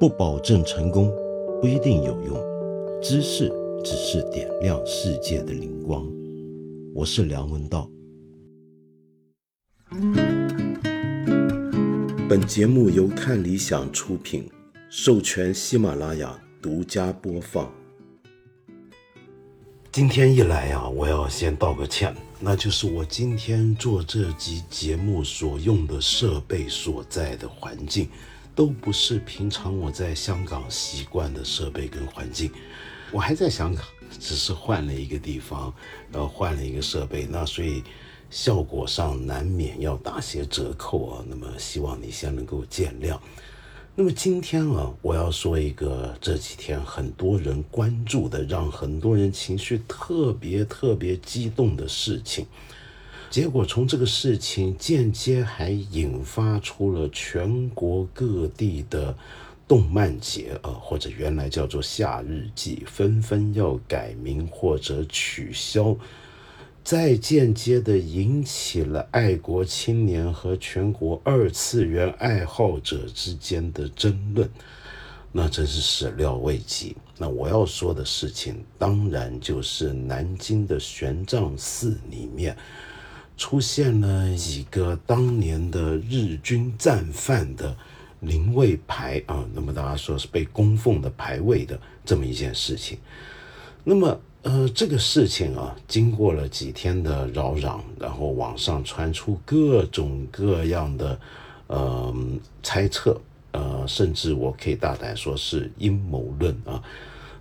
不保证成功，不一定有用。知识只是点亮世界的灵光。我是梁文道。本节目由看理想出品，授权喜马拉雅独家播放。今天一来呀，我要先道个歉，那就是我今天做这集节目所用的设备所在的环境，都不是平常我在香港习惯的设备跟环境。我还在香港，只是换了一个地方，然后换了一个设备，那所以效果上难免要打些折扣啊。那么希望你先能够见谅。那么今天啊，我要说一个这几天很多人关注的，让很多人情绪特别特别激动的事情。结果从这个事情间接还引发出了全国各地的动漫节啊，或者原来叫做夏日祭，纷纷要改名或者取消。再间接的引起了爱国青年和全国二次元爱好者之间的争论，那真是始料未及。那我要说的事情，当然就是南京的玄奘寺里面出现了几个当年的日军战犯的灵位牌啊，那么大家说是被供奉的牌位的这么一件事情，那么。呃，这个事情啊，经过了几天的扰攘，然后网上传出各种各样的呃猜测，呃，甚至我可以大胆说是阴谋论啊。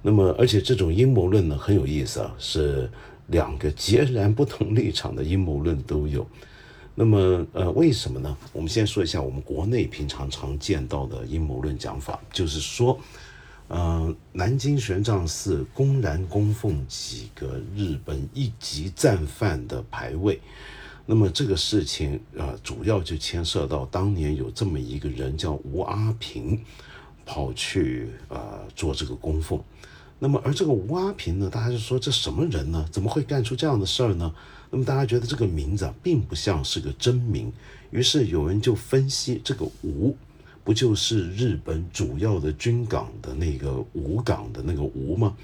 那么，而且这种阴谋论呢很有意思啊，是两个截然不同立场的阴谋论都有。那么，呃，为什么呢？我们先说一下我们国内平常常见到的阴谋论讲法，就是说。嗯，南京玄奘寺公然供奉几个日本一级战犯的牌位，那么这个事情啊，主要就牵涉到当年有这么一个人叫吴阿平，跑去啊做这个供奉。那么而这个吴阿平呢，大家就说这什么人呢？怎么会干出这样的事儿呢？那么大家觉得这个名字啊，并不像是个真名，于是有人就分析这个吴。不就是日本主要的军港的那个吴港的那个吴吗？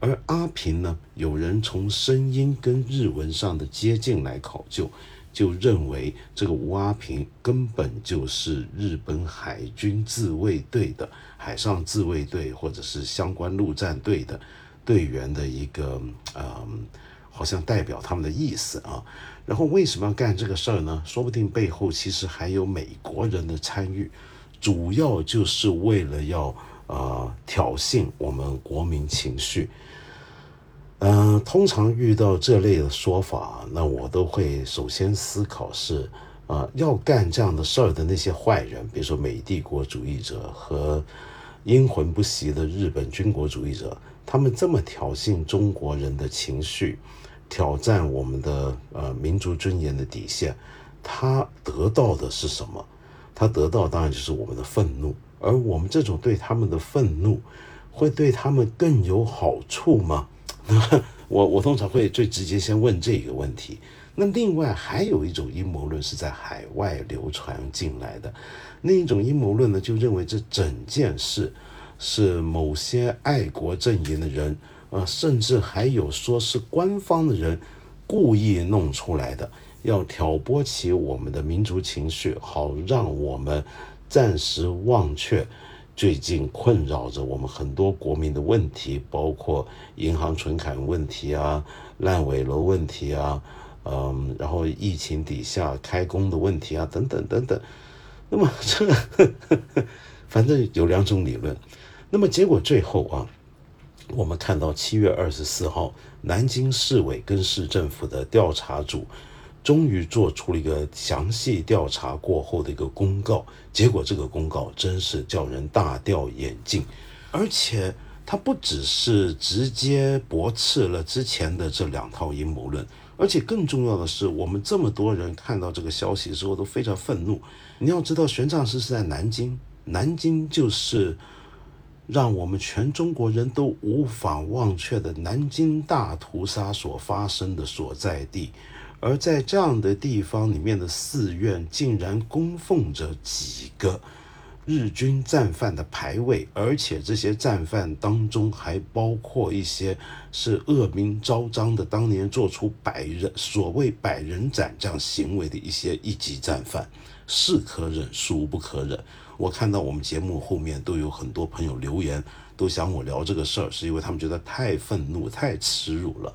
而阿平呢，有人从声音跟日文上的接近来考究，就认为这个吴阿平根本就是日本海军自卫队的海上自卫队或者是相关陆战队的队员的一个嗯，好像代表他们的意思啊。然后为什么要干这个事儿呢？说不定背后其实还有美国人的参与。主要就是为了要呃挑衅我们国民情绪，嗯，通常遇到这类的说法，那我都会首先思考是，呃，要干这样的事儿的那些坏人，比如说美帝国主义者和阴魂不息的日本军国主义者，他们这么挑衅中国人的情绪，挑战我们的呃民族尊严的底线，他得到的是什么？他得到当然就是我们的愤怒，而我们这种对他们的愤怒，会对他们更有好处吗？那我我通常会最直接先问这个问题。那另外还有一种阴谋论是在海外流传进来的，另一种阴谋论呢，就认为这整件事是某些爱国阵营的人，呃，甚至还有说是官方的人故意弄出来的。要挑拨起我们的民族情绪，好让我们暂时忘却最近困扰着我们很多国民的问题，包括银行存款问题啊、烂尾楼问题啊，嗯，然后疫情底下开工的问题啊，等等等等。那么这反正有两种理论。那么结果最后啊，我们看到七月二十四号，南京市委跟市政府的调查组。终于做出了一个详细调查过后的一个公告，结果这个公告真是叫人大掉眼镜，而且它不只是直接驳斥了之前的这两套阴谋论，而且更重要的是，我们这么多人看到这个消息之后都非常愤怒。你要知道，玄奘师是在南京，南京就是让我们全中国人都无法忘却的南京大屠杀所发生的所在地。而在这样的地方里面的寺院，竟然供奉着几个日军战犯的牌位，而且这些战犯当中还包括一些是恶名昭彰的，当年做出百人所谓百人斩这样行为的一些一级战犯，是可忍，孰不可忍？我看到我们节目后面都有很多朋友留言，都想我聊这个事儿，是因为他们觉得太愤怒、太耻辱了。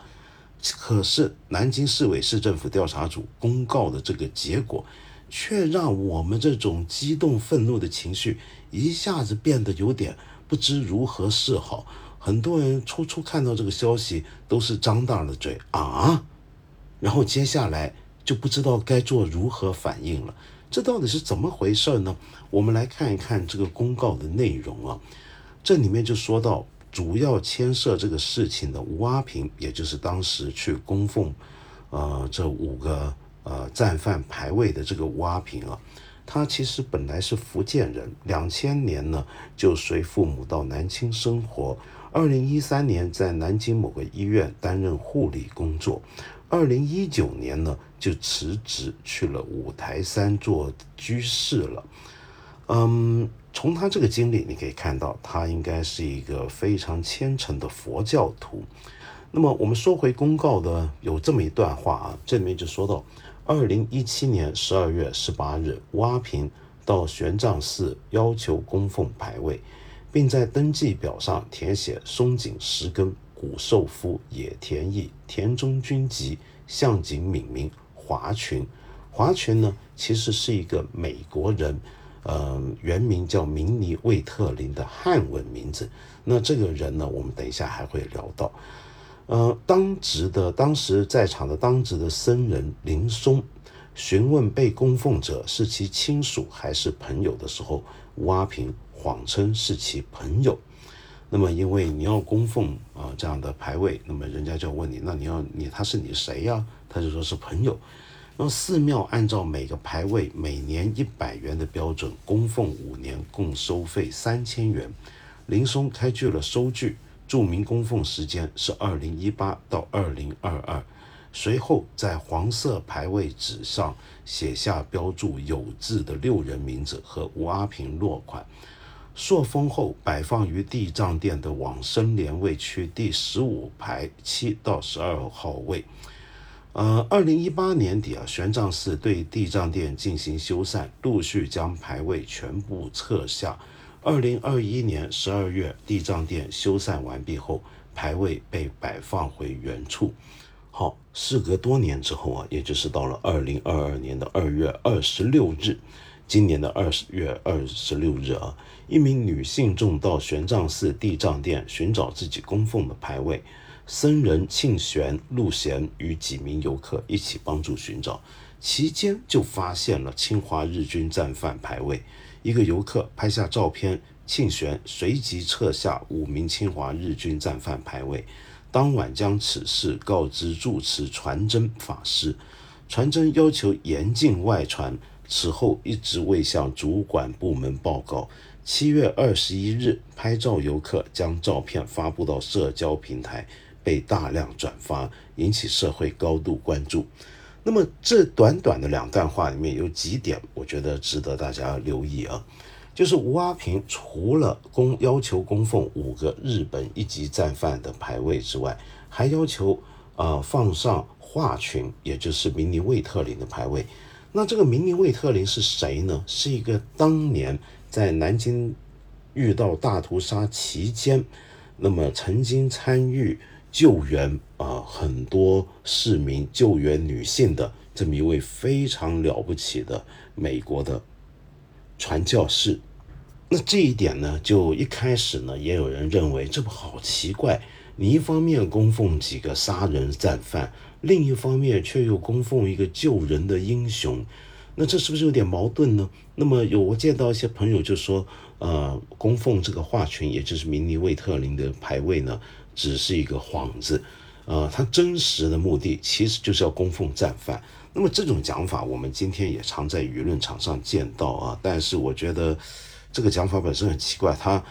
可是南京市委市政府调查组公告的这个结果。却让我们这种激动愤怒的情绪一下子变得有点不知如何是好。很多人初初看到这个消息都是张大了嘴啊，然后接下来就不知道该做如何反应了。这到底是怎么回事呢？我们来看一看这个公告的内容啊。这里面就说到，主要牵涉这个事情的吴阿平，也就是当时去供奉，呃，这五个。呃，战犯牌位的这个吴阿平啊，他其实本来是福建人，两千年呢就随父母到南京生活，二零一三年在南京某个医院担任护理工作，二零一九年呢就辞职去了五台山做居士了。嗯，从他这个经历你可以看到，他应该是一个非常虔诚的佛教徒。那么我们说回公告的有这么一段话啊，这里面就说到。二零一七年十二月十八日，吴阿平到玄奘寺要求供奉牌位，并在登记表上填写松井石根、谷寿夫、野田义、田中君吉、向井敏明、华群。华群呢，其实是一个美国人，呃，原名叫明尼魏特林的汉文名字。那这个人呢，我们等一下还会聊到。呃，当值的当时在场的当值的僧人林松询问被供奉者是其亲属还是朋友的时候，吴阿平谎称是其朋友。那么，因为你要供奉啊这样的牌位，那么人家就问你，那你要你他是你谁呀？他就说是朋友。那寺庙按照每个牌位每年一百元的标准供奉五年，共收费三千元。林松开具了收据。注明供奉时间是二零一八到二零二二，随后在黄色牌位纸上写下标注有字的六人名字和吴阿平落款，塑封后摆放于地藏殿的往生莲位区第十五排七到十二号位。呃，二零一八年底啊，玄奘寺对地藏殿进行修缮，陆续将牌位全部撤下。二零二一年十二月，地藏殿修缮完毕后，牌位被摆放回原处。好，事隔多年之后啊，也就是到了二零二二年的二月二十六日，今年的二月二十六日啊，一名女性众到玄奘寺地藏殿寻找自己供奉的牌位，僧人庆玄、陆贤与几名游客一起帮助寻找，期间就发现了侵华日军战犯牌位。一个游客拍下照片，庆玄随即撤下五名侵华日军战犯牌位，当晚将此事告知住持传真法师，传真要求严禁外传，此后一直未向主管部门报告。七月二十一日，拍照游客将照片发布到社交平台，被大量转发，引起社会高度关注。那么这短短的两段话里面有几点，我觉得值得大家留意啊。就是吴阿平除了供要求供奉五个日本一级战犯的牌位之外，还要求呃放上华群，也就是明尼魏特林的牌位。那这个明尼魏特林是谁呢？是一个当年在南京遇到大屠杀期间，那么曾经参与。救援啊，很多市民救援女性的这么一位非常了不起的美国的传教士。那这一点呢，就一开始呢，也有人认为这不好奇怪。你一方面供奉几个杀人战犯，另一方面却又供奉一个救人的英雄，那这是不是有点矛盾呢？那么有我见到一些朋友就说，呃，供奉这个华群，也就是明尼魏特林的牌位呢？只是一个幌子，呃，他真实的目的其实就是要供奉战犯。那么这种讲法，我们今天也常在舆论场上见到啊。但是我觉得这个讲法本身很奇怪，他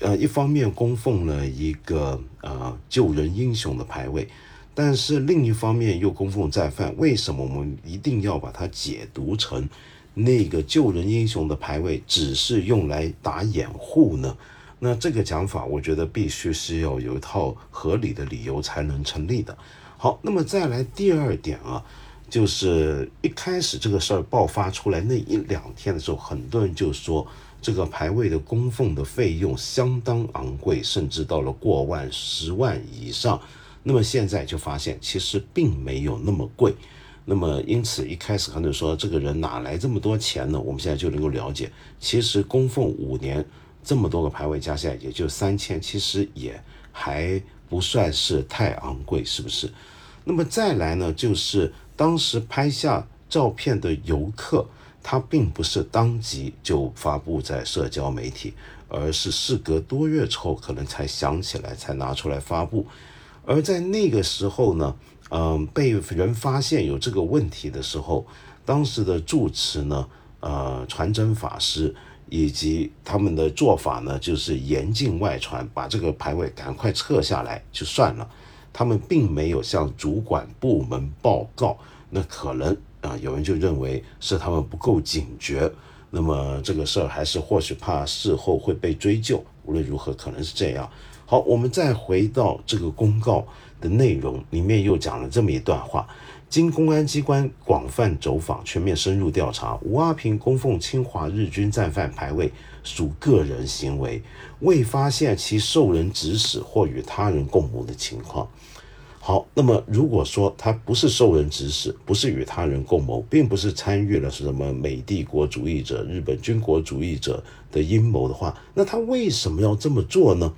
呃一方面供奉了一个呃救人英雄的牌位，但是另一方面又供奉战犯。为什么我们一定要把它解读成那个救人英雄的牌位只是用来打掩护呢？那这个讲法，我觉得必须是要有一套合理的理由才能成立的。好，那么再来第二点啊，就是一开始这个事儿爆发出来那一两天的时候，很多人就说这个牌位的供奉的费用相当昂贵，甚至到了过万、十万以上。那么现在就发现，其实并没有那么贵。那么因此一开始很多人说这个人哪来这么多钱呢？我们现在就能够了解，其实供奉五年这么多个牌位加起来也就三千，其实也还不算是太昂贵，是不是？那么再来呢，就是当时拍下照片的游客，他并不是当即就发布在社交媒体，而是事隔多月之后可能才想起来才拿出来发布。而在那个时候呢，嗯，被人发现有这个问题的时候，当时的住持呢，呃，传真法师以及他们的做法呢，就是严禁外传，把这个牌位赶快撤下来就算了。他们并没有向主管部门报告，那可能啊，有人就认为是他们不够警觉。那么这个事儿还是或许怕事后会被追究。无论如何，可能是这样。好，我们再回到这个公告的内容里面，又讲了这么一段话：经公安机关广泛走访、全面深入调查，吴阿平供奉侵华日军战犯牌位属个人行为，未发现其受人指使或与他人共谋的情况。好，那么如果说他不是受人指使，不是与他人共谋，并不是参与了什么美帝国主义者、日本军国主义者的阴谋的话，那他为什么要这么做呢？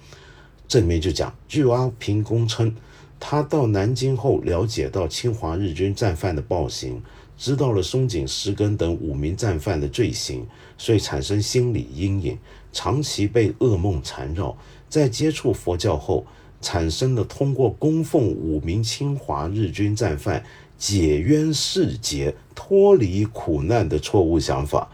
这里面就讲，据阿平供称，他到南京后了解到侵华日军战犯的暴行，知道了松井石根等五名战犯的罪行，所以产生心理阴影，长期被噩梦缠绕。在接触佛教后，产生了通过供奉五名侵华日军战犯解冤释结、脱离苦难的错误想法。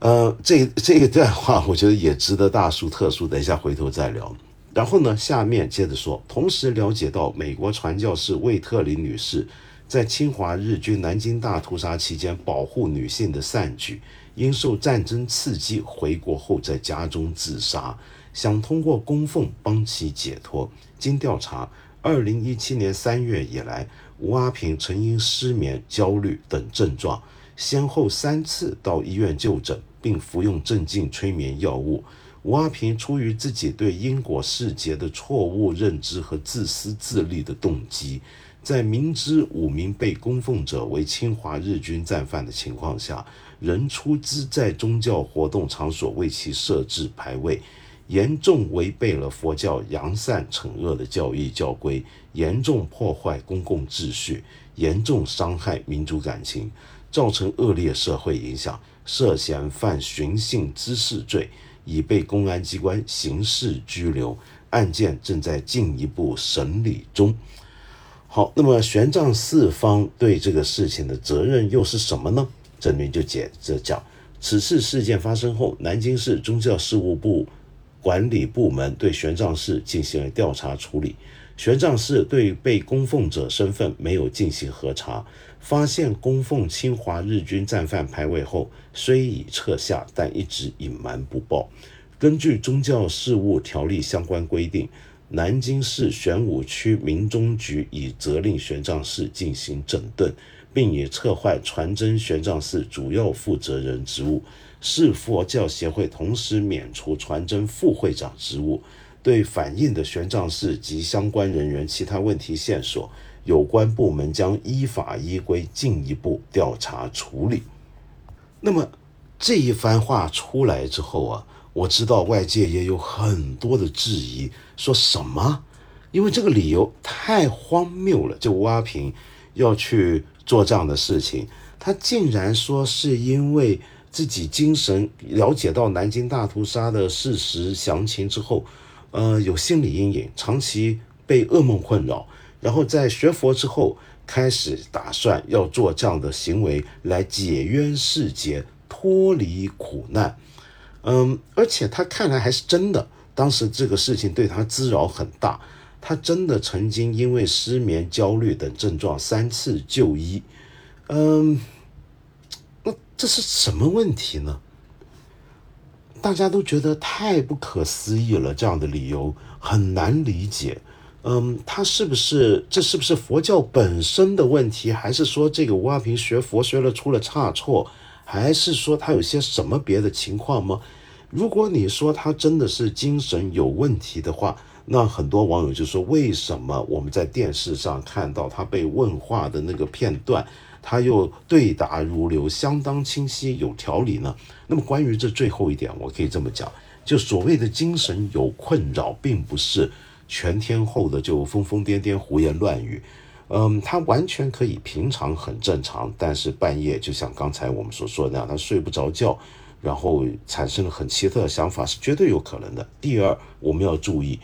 呃，这这一段话我觉得也值得大书特书，等一下回头再聊。然后呢，下面接着说，同时了解到美国传教士魏特林女士在侵华日军南京大屠杀期间保护女性的善举，因受战争刺激回国后在家中自杀，想通过供奉帮其解脱。经调查，二零一七年三月以来，吴阿平曾因失眠、焦虑等症状。先后三次到医院就诊，并服用镇静催眠药物。吴阿平出于自己对因果世节的错误认知和自私自利的动机，在明知五名被供奉者为侵华日军战犯的情况下，仍出资在宗教活动场所为其设置牌位，严重违背了佛教扬善惩恶的教义教规，严重破坏公共秩序，严重伤害民族感情。造成恶劣社会影响，涉嫌犯寻衅滋事罪，已被公安机关刑事拘留，案件正在进一步审理中。好，那么玄奘四方对这个事情的责任又是什么呢？这里面就接着讲，此次事件发生后，南京市宗教事务部管理部门对玄奘寺进行了调查处理。玄奘寺对被供奉者身份没有进行核查，发现供奉侵华日军战犯牌位后，虽已撤下，但一直隐瞒不报。根据宗教事务条例相关规定，南京市玄武区民宗局已责令玄奘寺进行整顿，并已撤换传真玄奘寺主要负责人职务，市佛教协会同时免除传真副会长职务。对反映的玄奘寺及相关人员其他问题线索，有关部门将依法依规进一步调查处理。那么这一番话出来之后啊，我知道外界也有很多的质疑，说什么？因为这个理由太荒谬了，就吴阿平要去做这样的事情，他竟然说是因为自己精神了解到南京大屠杀的事实详情之后。呃，有心理阴影，长期被噩梦困扰，然后在学佛之后，开始打算要做这样的行为来解冤释结，脱离苦难。嗯，而且他看来还是真的，当时这个事情对他滋扰很大，他真的曾经因为失眠、焦虑等症状三次就医。嗯，那这是什么问题呢？大家都觉得太不可思议了，这样的理由很难理解。嗯，他是不是这是不是佛教本身的问题，还是说这个吴阿平学佛学了出了差错，还是说他有些什么别的情况吗？如果你说他真的是精神有问题的话，那很多网友就说：为什么我们在电视上看到他被问话的那个片段，他又对答如流，相当清晰有条理呢？那么关于这最后一点，我可以这么讲：就所谓的精神有困扰，并不是全天候的就疯疯癫癫、胡言乱语。嗯，他完全可以平常很正常，但是半夜就像刚才我们所说的那样，他睡不着觉，然后产生了很奇特的想法，是绝对有可能的。第二，我们要注意。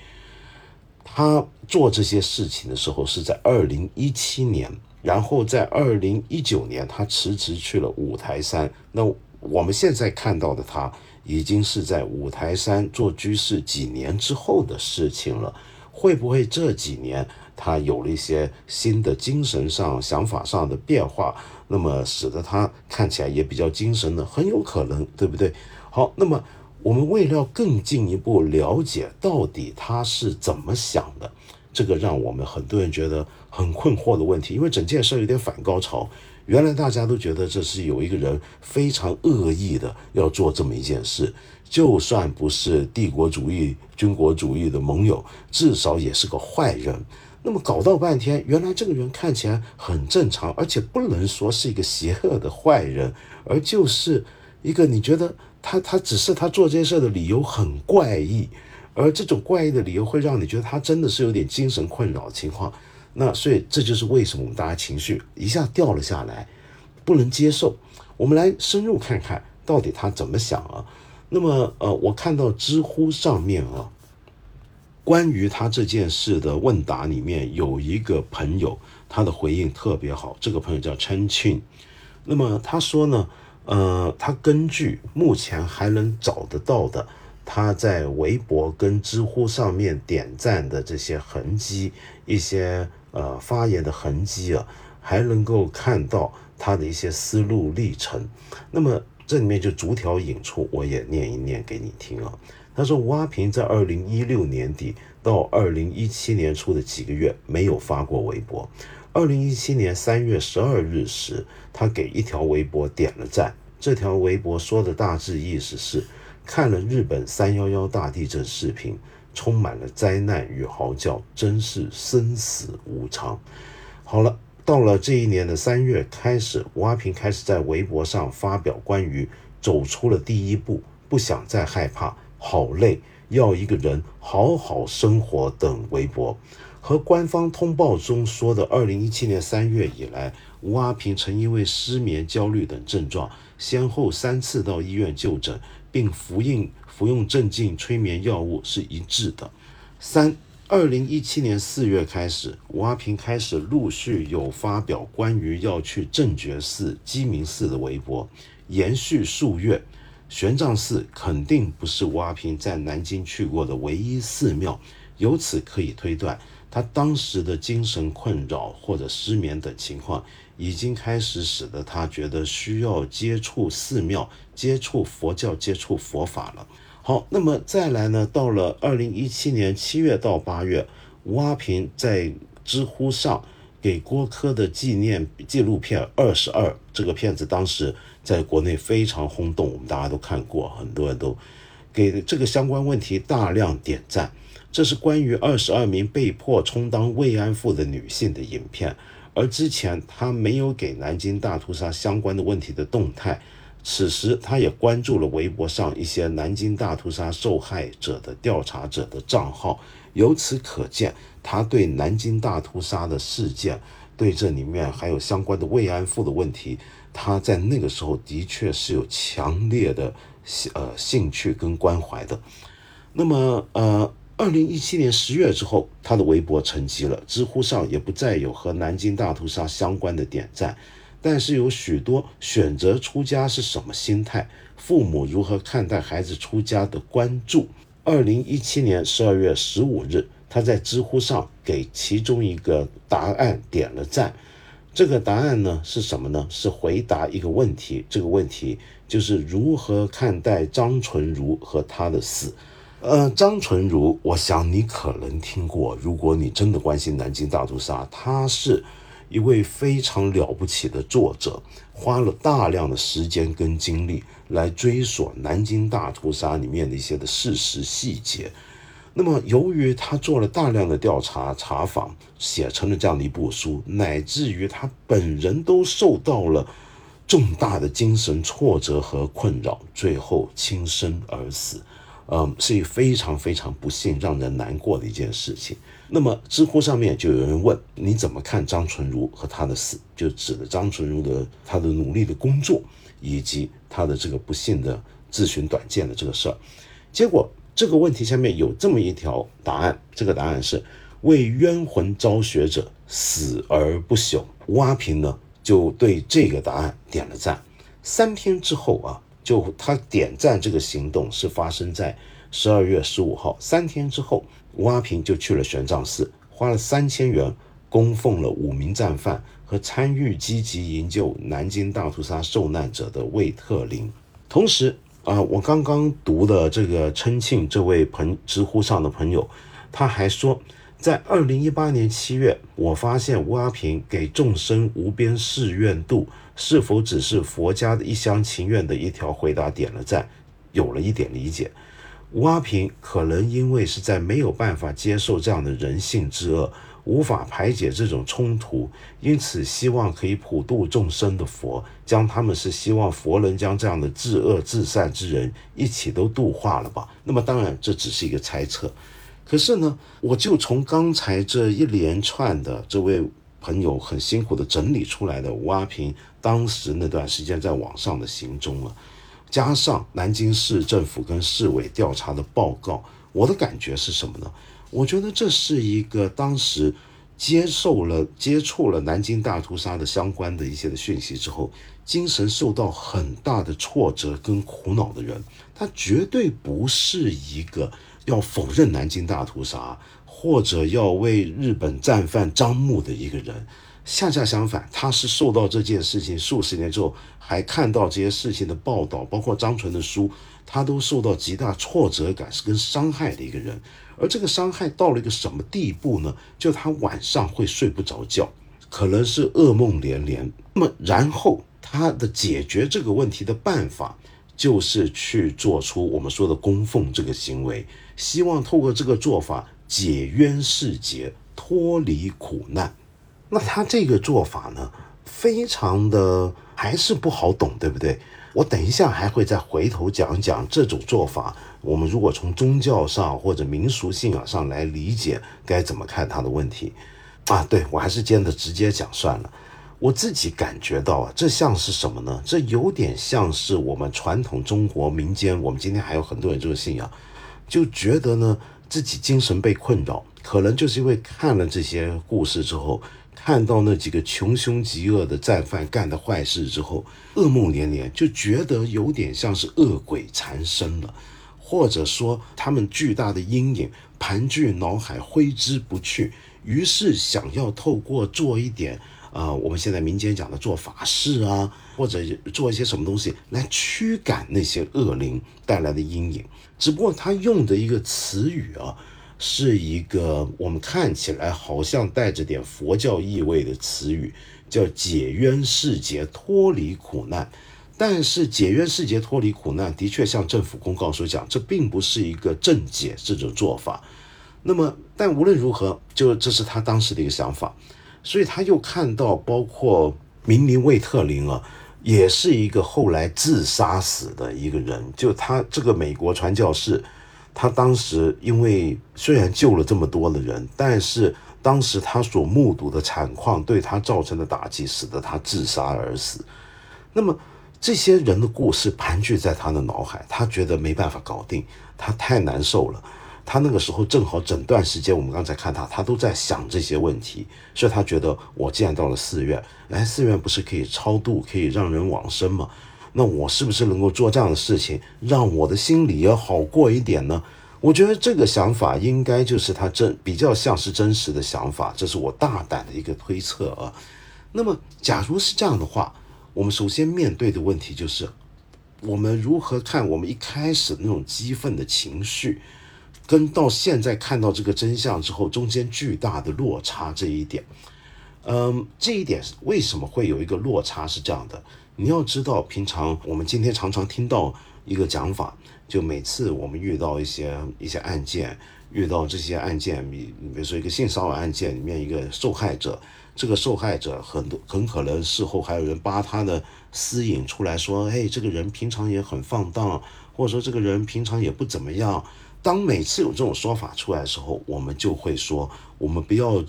他做这些事情的时候是在二零一七年，然后在二零一九年他辞职去了五台山。那我们现在看到的他，已经是在五台山做居士几年之后的事情了。会不会这几年他有了一些新的精神上、想法上的变化，那么使得他看起来也比较精神呢？很有可能，对不对？好，那么。我们为了更进一步了解到底他是怎么想的，这个让我们很多人觉得很困惑的问题，因为整件事有点反高潮。原来大家都觉得这是有一个人非常恶意的要做这么一件事，就算不是帝国主义、军国主义的盟友，至少也是个坏人。那么搞到半天，原来这个人看起来很正常，而且不能说是一个邪恶的坏人，而就是一个你觉得。他他只是他做这件事的理由很怪异，而这种怪异的理由会让你觉得他真的是有点精神困扰的情况。那所以这就是为什么我们大家情绪一下掉了下来，不能接受。我们来深入看看到底他怎么想啊？那么呃，我看到知乎上面啊，关于他这件事的问答里面有一个朋友，他的回应特别好。这个朋友叫陈庆，那么他说呢？呃，他根据目前还能找得到的，他在微博跟知乎上面点赞的这些痕迹，一些呃发言的痕迹啊，还能够看到他的一些思路历程。那么这里面就逐条引出，我也念一念给你听啊。他说，吴阿平在二零一六年底到二零一七年初的几个月没有发过微博。二零一七年三月十二日时，他给一条微博点了赞。这条微博说的大致意思是：看了日本三幺幺大地震视频，充满了灾难与嚎叫，真是生死无常。好了，到了这一年的三月开始，吴阿平开始在微博上发表关于走出了第一步、不想再害怕、好累、要一个人好好生活等微博。和官方通报中说的，二零一七年三月以来，吴阿平曾因为失眠、焦虑等症状，先后三次到医院就诊，并服用服用镇静催眠药物是一致的。三，二零一七年四月开始，吴阿平开始陆续有发表关于要去正觉寺、鸡鸣寺的微博，延续数月。玄奘寺肯定不是吴阿平在南京去过的唯一寺庙，由此可以推断。他当时的精神困扰或者失眠等情况，已经开始使得他觉得需要接触寺庙、接触佛教、接触佛法了。好，那么再来呢？到了二零一七年七月到八月，吴阿平在知乎上给郭柯的纪念纪录片《二十二》这个片子，当时在国内非常轰动，我们大家都看过，很多人都给这个相关问题大量点赞。这是关于二十二名被迫充当慰安妇的女性的影片，而之前他没有给南京大屠杀相关的问题的动态。此时，他也关注了微博上一些南京大屠杀受害者的调查者的账号。由此可见，他对南京大屠杀的事件，对这里面还有相关的慰安妇的问题，他在那个时候的确是有强烈的呃兴趣跟关怀的。那么，呃。二零一七年十月之后，他的微博沉寂了，知乎上也不再有和南京大屠杀相关的点赞，但是有许多选择出家是什么心态，父母如何看待孩子出家的关注。二零一七年十二月十五日，他在知乎上给其中一个答案点了赞，这个答案呢是什么呢？是回答一个问题，这个问题就是如何看待张纯如和他的死。呃，张纯如，我想你可能听过。如果你真的关心南京大屠杀，他是一位非常了不起的作者，花了大量的时间跟精力来追索南京大屠杀里面的一些的事实细节。那么，由于他做了大量的调查查访，写成了这样的一部书，乃至于他本人都受到了重大的精神挫折和困扰，最后轻生而死。嗯，是一非常非常不幸、让人难过的一件事情。那么，知乎上面就有人问：你怎么看张纯如和他的死？就指的张纯如的他的努力的工作，以及他的这个不幸的自寻短见的这个事儿。结果。这个问题下面有这么一条答案，这个答案是为冤魂昭雪者死而不朽。吴阿平呢就对这个答案点了赞。三天之后啊，就他点赞这个行动是发生在十二月十五号。三天之后，吴阿平就去了玄奘寺，花了三千元供奉了五名战犯和参与积极营救南京大屠杀受难者的魏特林，同时。啊，我刚刚读的这个称庆这位朋知乎上的朋友，他还说，在二零一八年七月，我发现吴阿平给众生无边誓愿度是否只是佛家的一厢情愿的一条回答点了赞，有了一点理解。吴阿平可能因为是在没有办法接受这样的人性之恶。无法排解这种冲突，因此希望可以普度众生的佛，将他们是希望佛能将这样的至恶至善之人一起都度化了吧？那么当然这只是一个猜测，可是呢，我就从刚才这一连串的这位朋友很辛苦的整理出来的吴阿平当时那段时间在网上的行踪了，加上南京市政府跟市委调查的报告，我的感觉是什么呢？我觉得这是一个当时接受了、接触了南京大屠杀的相关的一些的讯息之后，精神受到很大的挫折跟苦恼的人。他绝对不是一个要否认南京大屠杀或者要为日本战犯张目的一个人。恰恰相反，他是受到这件事情数十年之后，还看到这些事情的报道，包括张纯的书，他都受到极大挫折感是跟伤害的一个人。而这个伤害到了一个什么地步呢？就他晚上会睡不着觉，可能是噩梦连连。那么，然后他的解决这个问题的办法，就是去做出我们说的供奉这个行为，希望透过这个做法解冤释结，脱离苦难。那他这个做法呢，非常的还是不好懂，对不对？我等一下还会再回头讲讲这种做法。我们如果从宗教上或者民俗信仰上来理解，该怎么看他的问题啊？对我还是今天的直接讲算了。我自己感觉到啊，这像是什么呢？这有点像是我们传统中国民间，我们今天还有很多人这个信仰，就觉得呢自己精神被困扰，可能就是因为看了这些故事之后，看到那几个穷凶极恶的战犯干的坏事之后，噩梦连连，就觉得有点像是恶鬼缠身了。或者说，他们巨大的阴影盘踞脑海，挥之不去。于是想要透过做一点，呃，我们现在民间讲的做法事啊，或者做一些什么东西来驱赶那些恶灵带来的阴影。只不过他用的一个词语啊，是一个我们看起来好像带着点佛教意味的词语，叫解冤释结，脱离苦难。但是解冤释结脱离苦难，的确像政府公告所讲，这并不是一个正解这种做法。那么，但无论如何，就这是他当时的一个想法。所以他又看到，包括明尼魏特林啊，也是一个后来自杀死的一个人。就他这个美国传教士，他当时因为虽然救了这么多的人，但是当时他所目睹的惨况对他造成的打击，使得他自杀而死。那么。这些人的故事盘踞在他的脑海，他觉得没办法搞定，他太难受了。他那个时候正好整段时间，我们刚才看他，他都在想这些问题，所以他觉得我既然到了寺院，哎，寺院不是可以超度，可以让人往生吗？那我是不是能够做这样的事情，让我的心里要好过一点呢？我觉得这个想法应该就是他真比较像是真实的想法，这是我大胆的一个推测啊。那么，假如是这样的话，我们首先面对的问题就是，我们如何看我们一开始那种激愤的情绪，跟到现在看到这个真相之后，中间巨大的落差这一点。嗯，这一点为什么会有一个落差？是这样的，你要知道，平常我们今天常常听到一个讲法，就每次我们遇到一些一些案件，遇到这些案件，比比如说一个性骚扰案件里面一个受害者。这个受害者很多很可能事后还有人扒他的私隐出来说，哎，这个人平常也很放荡，或者说这个人平常也不怎么样。当每次有这种说法出来的时候，我们就会说，我们不要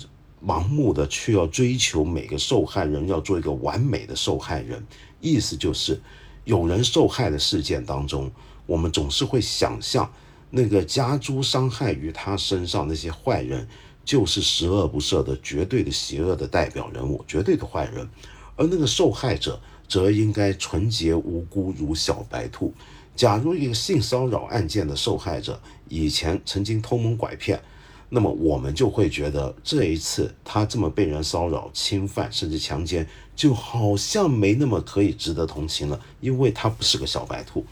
盲目的去要追求每个受害人要做一个完美的受害人。意思就是，有人受害的事件当中，我们总是会想象那个加诸伤害于他身上那些坏人。就是十恶不赦的绝对的邪恶的代表人物，绝对的坏人，而那个受害者则应该纯洁无辜如小白兔。假如一个性骚扰案件的受害者以前曾经偷蒙拐骗，那么我们就会觉得这一次他这么被人骚扰、侵犯甚至强奸，就好像没那么可以值得同情了，因为他不是个小白兔。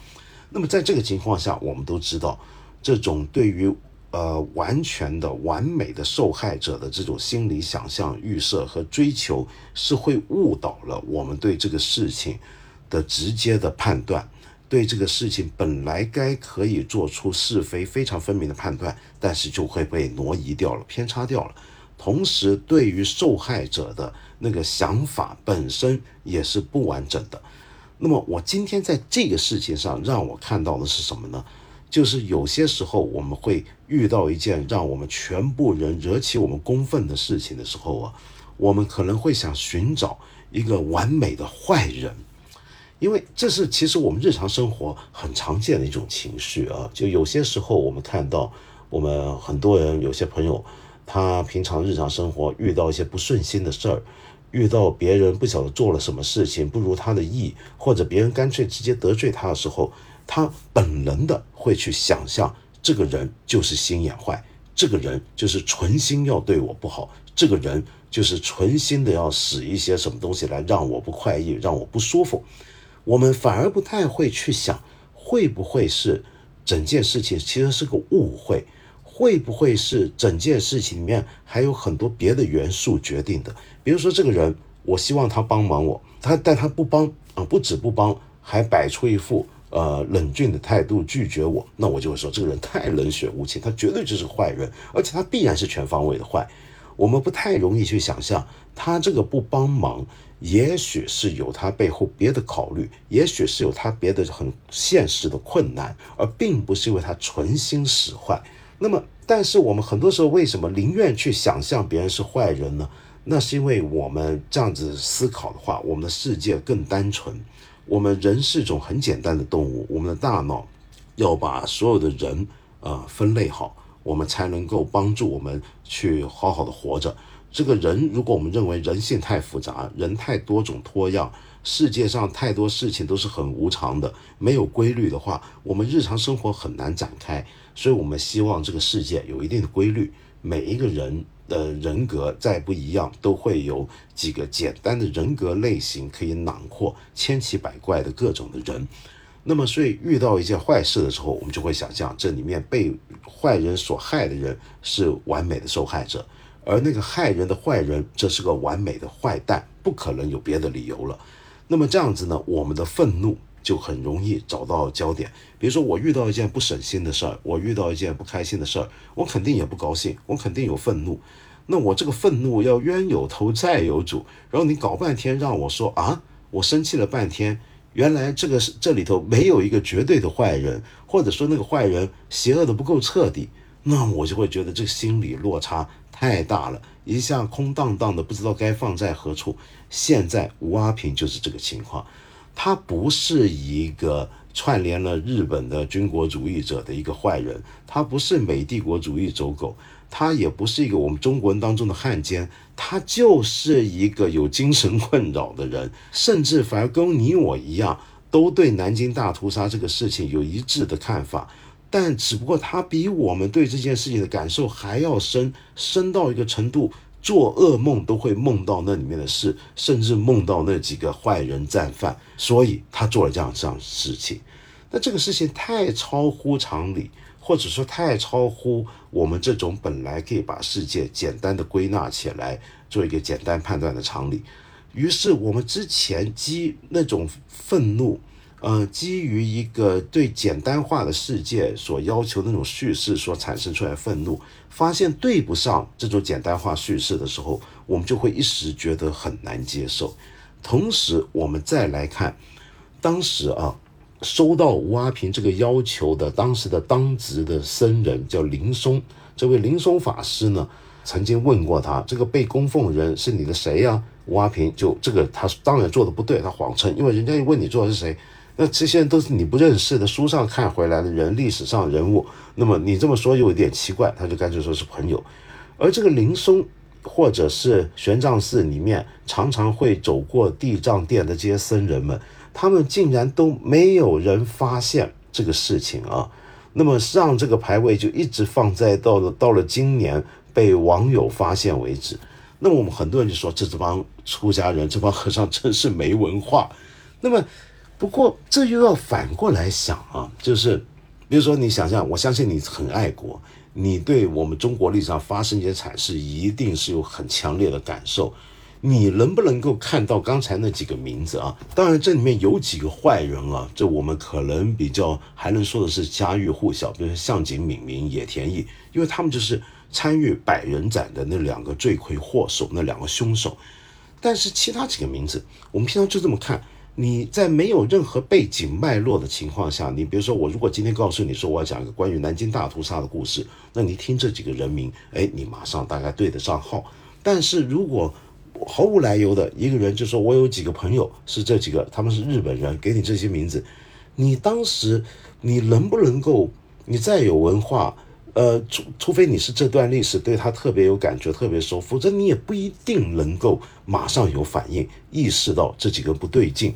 那么在这个情况下，我们都知道，这种对于。呃，完全的完美的受害者的这种心理想象、预设和追求，是会误导了我们对这个事情的直接的判断，对这个事情本来该可以做出是非非常分明的判断，但是就会被挪移掉了、偏差掉了。同时，对于受害者的那个想法本身也是不完整的。那么，我今天在这个事情上让我看到的是什么呢？就是有些时候我们会遇到一件让我们全部人惹起我们公愤的事情的时候啊，我们可能会想寻找一个完美的坏人，因为这是其实我们日常生活很常见的一种情绪啊。就有些时候我们看到我们很多人有些朋友，他平常日常生活遇到一些不顺心的事儿，遇到别人不晓得做了什么事情不如他的意，或者别人干脆直接得罪他的时候。他本能的会去想象，这个人就是心眼坏，这个人就是存心要对我不好，这个人就是存心的要使一些什么东西来让我不快意，让我不舒服。我们反而不太会去想，会不会是整件事情其实是个误会，会不会是整件事情里面还有很多别的元素决定的？比如说，这个人，我希望他帮忙我，他但他不帮啊，不止不帮，还摆出一副。呃，冷峻的态度拒绝我，那我就会说这个人太冷血无情，他绝对就是个坏人，而且他必然是全方位的坏。我们不太容易去想象，他这个不帮忙，也许是有他背后别的考虑，也许是有他别的很现实的困难，而并不是因为他存心使坏。那么，但是我们很多时候为什么宁愿去想象别人是坏人呢？那是因为我们这样子思考的话，我们的世界更单纯。我们人是一种很简单的动物，我们的大脑要把所有的人呃分类好，我们才能够帮助我们去好好的活着。这个人，如果我们认为人性太复杂，人太多种多样，世界上太多事情都是很无常的，没有规律的话，我们日常生活很难展开。所以，我们希望这个世界有一定的规律，每一个人。的人格再不一样，都会有几个简单的人格类型可以囊括千奇百怪的各种的人。那么，所以遇到一件坏事的时候，我们就会想象这里面被坏人所害的人是完美的受害者，而那个害人的坏人则是个完美的坏蛋，不可能有别的理由了。那么这样子呢，我们的愤怒。就很容易找到焦点。比如说，我遇到一件不省心的事儿，我遇到一件不开心的事儿，我肯定也不高兴，我肯定有愤怒。那我这个愤怒要冤有头债有主，然后你搞半天让我说啊，我生气了半天，原来这个是这里头没有一个绝对的坏人，或者说那个坏人邪恶的不够彻底，那我就会觉得这个心理落差太大了，一下空荡荡的，不知道该放在何处。现在吴阿平就是这个情况。他不是一个串联了日本的军国主义者的一个坏人，他不是美帝国主义走狗，他也不是一个我们中国人当中的汉奸，他就是一个有精神困扰的人，甚至反而跟你我一样，都对南京大屠杀这个事情有一致的看法，但只不过他比我们对这件事情的感受还要深，深到一个程度。做噩梦都会梦到那里面的事，甚至梦到那几个坏人战犯，所以他做了这样这样事情。那这个事情太超乎常理，或者说太超乎我们这种本来可以把世界简单的归纳起来，做一个简单判断的常理。于是我们之前积那种愤怒。呃，基于一个对简单化的世界所要求的那种叙事所产生出来愤怒，发现对不上这种简单化叙事的时候，我们就会一时觉得很难接受。同时，我们再来看，当时啊，收到吴阿平这个要求的当时的当值的僧人叫林松，这位林松法师呢，曾经问过他，这个被供奉人是你的谁呀？吴阿平就这个他当然做的不对，他谎称，因为人家一问你做的是谁。那这些人都是你不认识的，书上看回来的人，历史上人物。那么你这么说又有点奇怪，他就干脆说是朋友。而这个林松，或者是玄奘寺里面常常会走过地藏殿的这些僧人们，他们竟然都没有人发现这个事情啊。那么让这个牌位就一直放在到了到了今年被网友发现为止。那么我们很多人就说，这这帮出家人，这帮和尚真是没文化。那么。不过这又要反过来想啊，就是比如说你想象，我相信你很爱国，你对我们中国历史上发生一些惨事一定是有很强烈的感受。你能不能够看到刚才那几个名字啊？当然这里面有几个坏人啊，这我们可能比较还能说的是家喻户晓，比如说向井敏明、野田毅，因为他们就是参与百人斩的那两个罪魁祸首，那两个凶手。但是其他几个名字，我们平常就这么看。你在没有任何背景脉络的情况下，你比如说我如果今天告诉你说我要讲一个关于南京大屠杀的故事，那你听这几个人名，哎，你马上大概对得上号。但是如果毫无来由的一个人就说我有几个朋友是这几个，他们是日本人，给你这些名字，你当时你能不能够，你再有文化？呃，除除非你是这段历史对他特别有感觉、特别熟，否则你也不一定能够马上有反应，意识到这几个不对劲。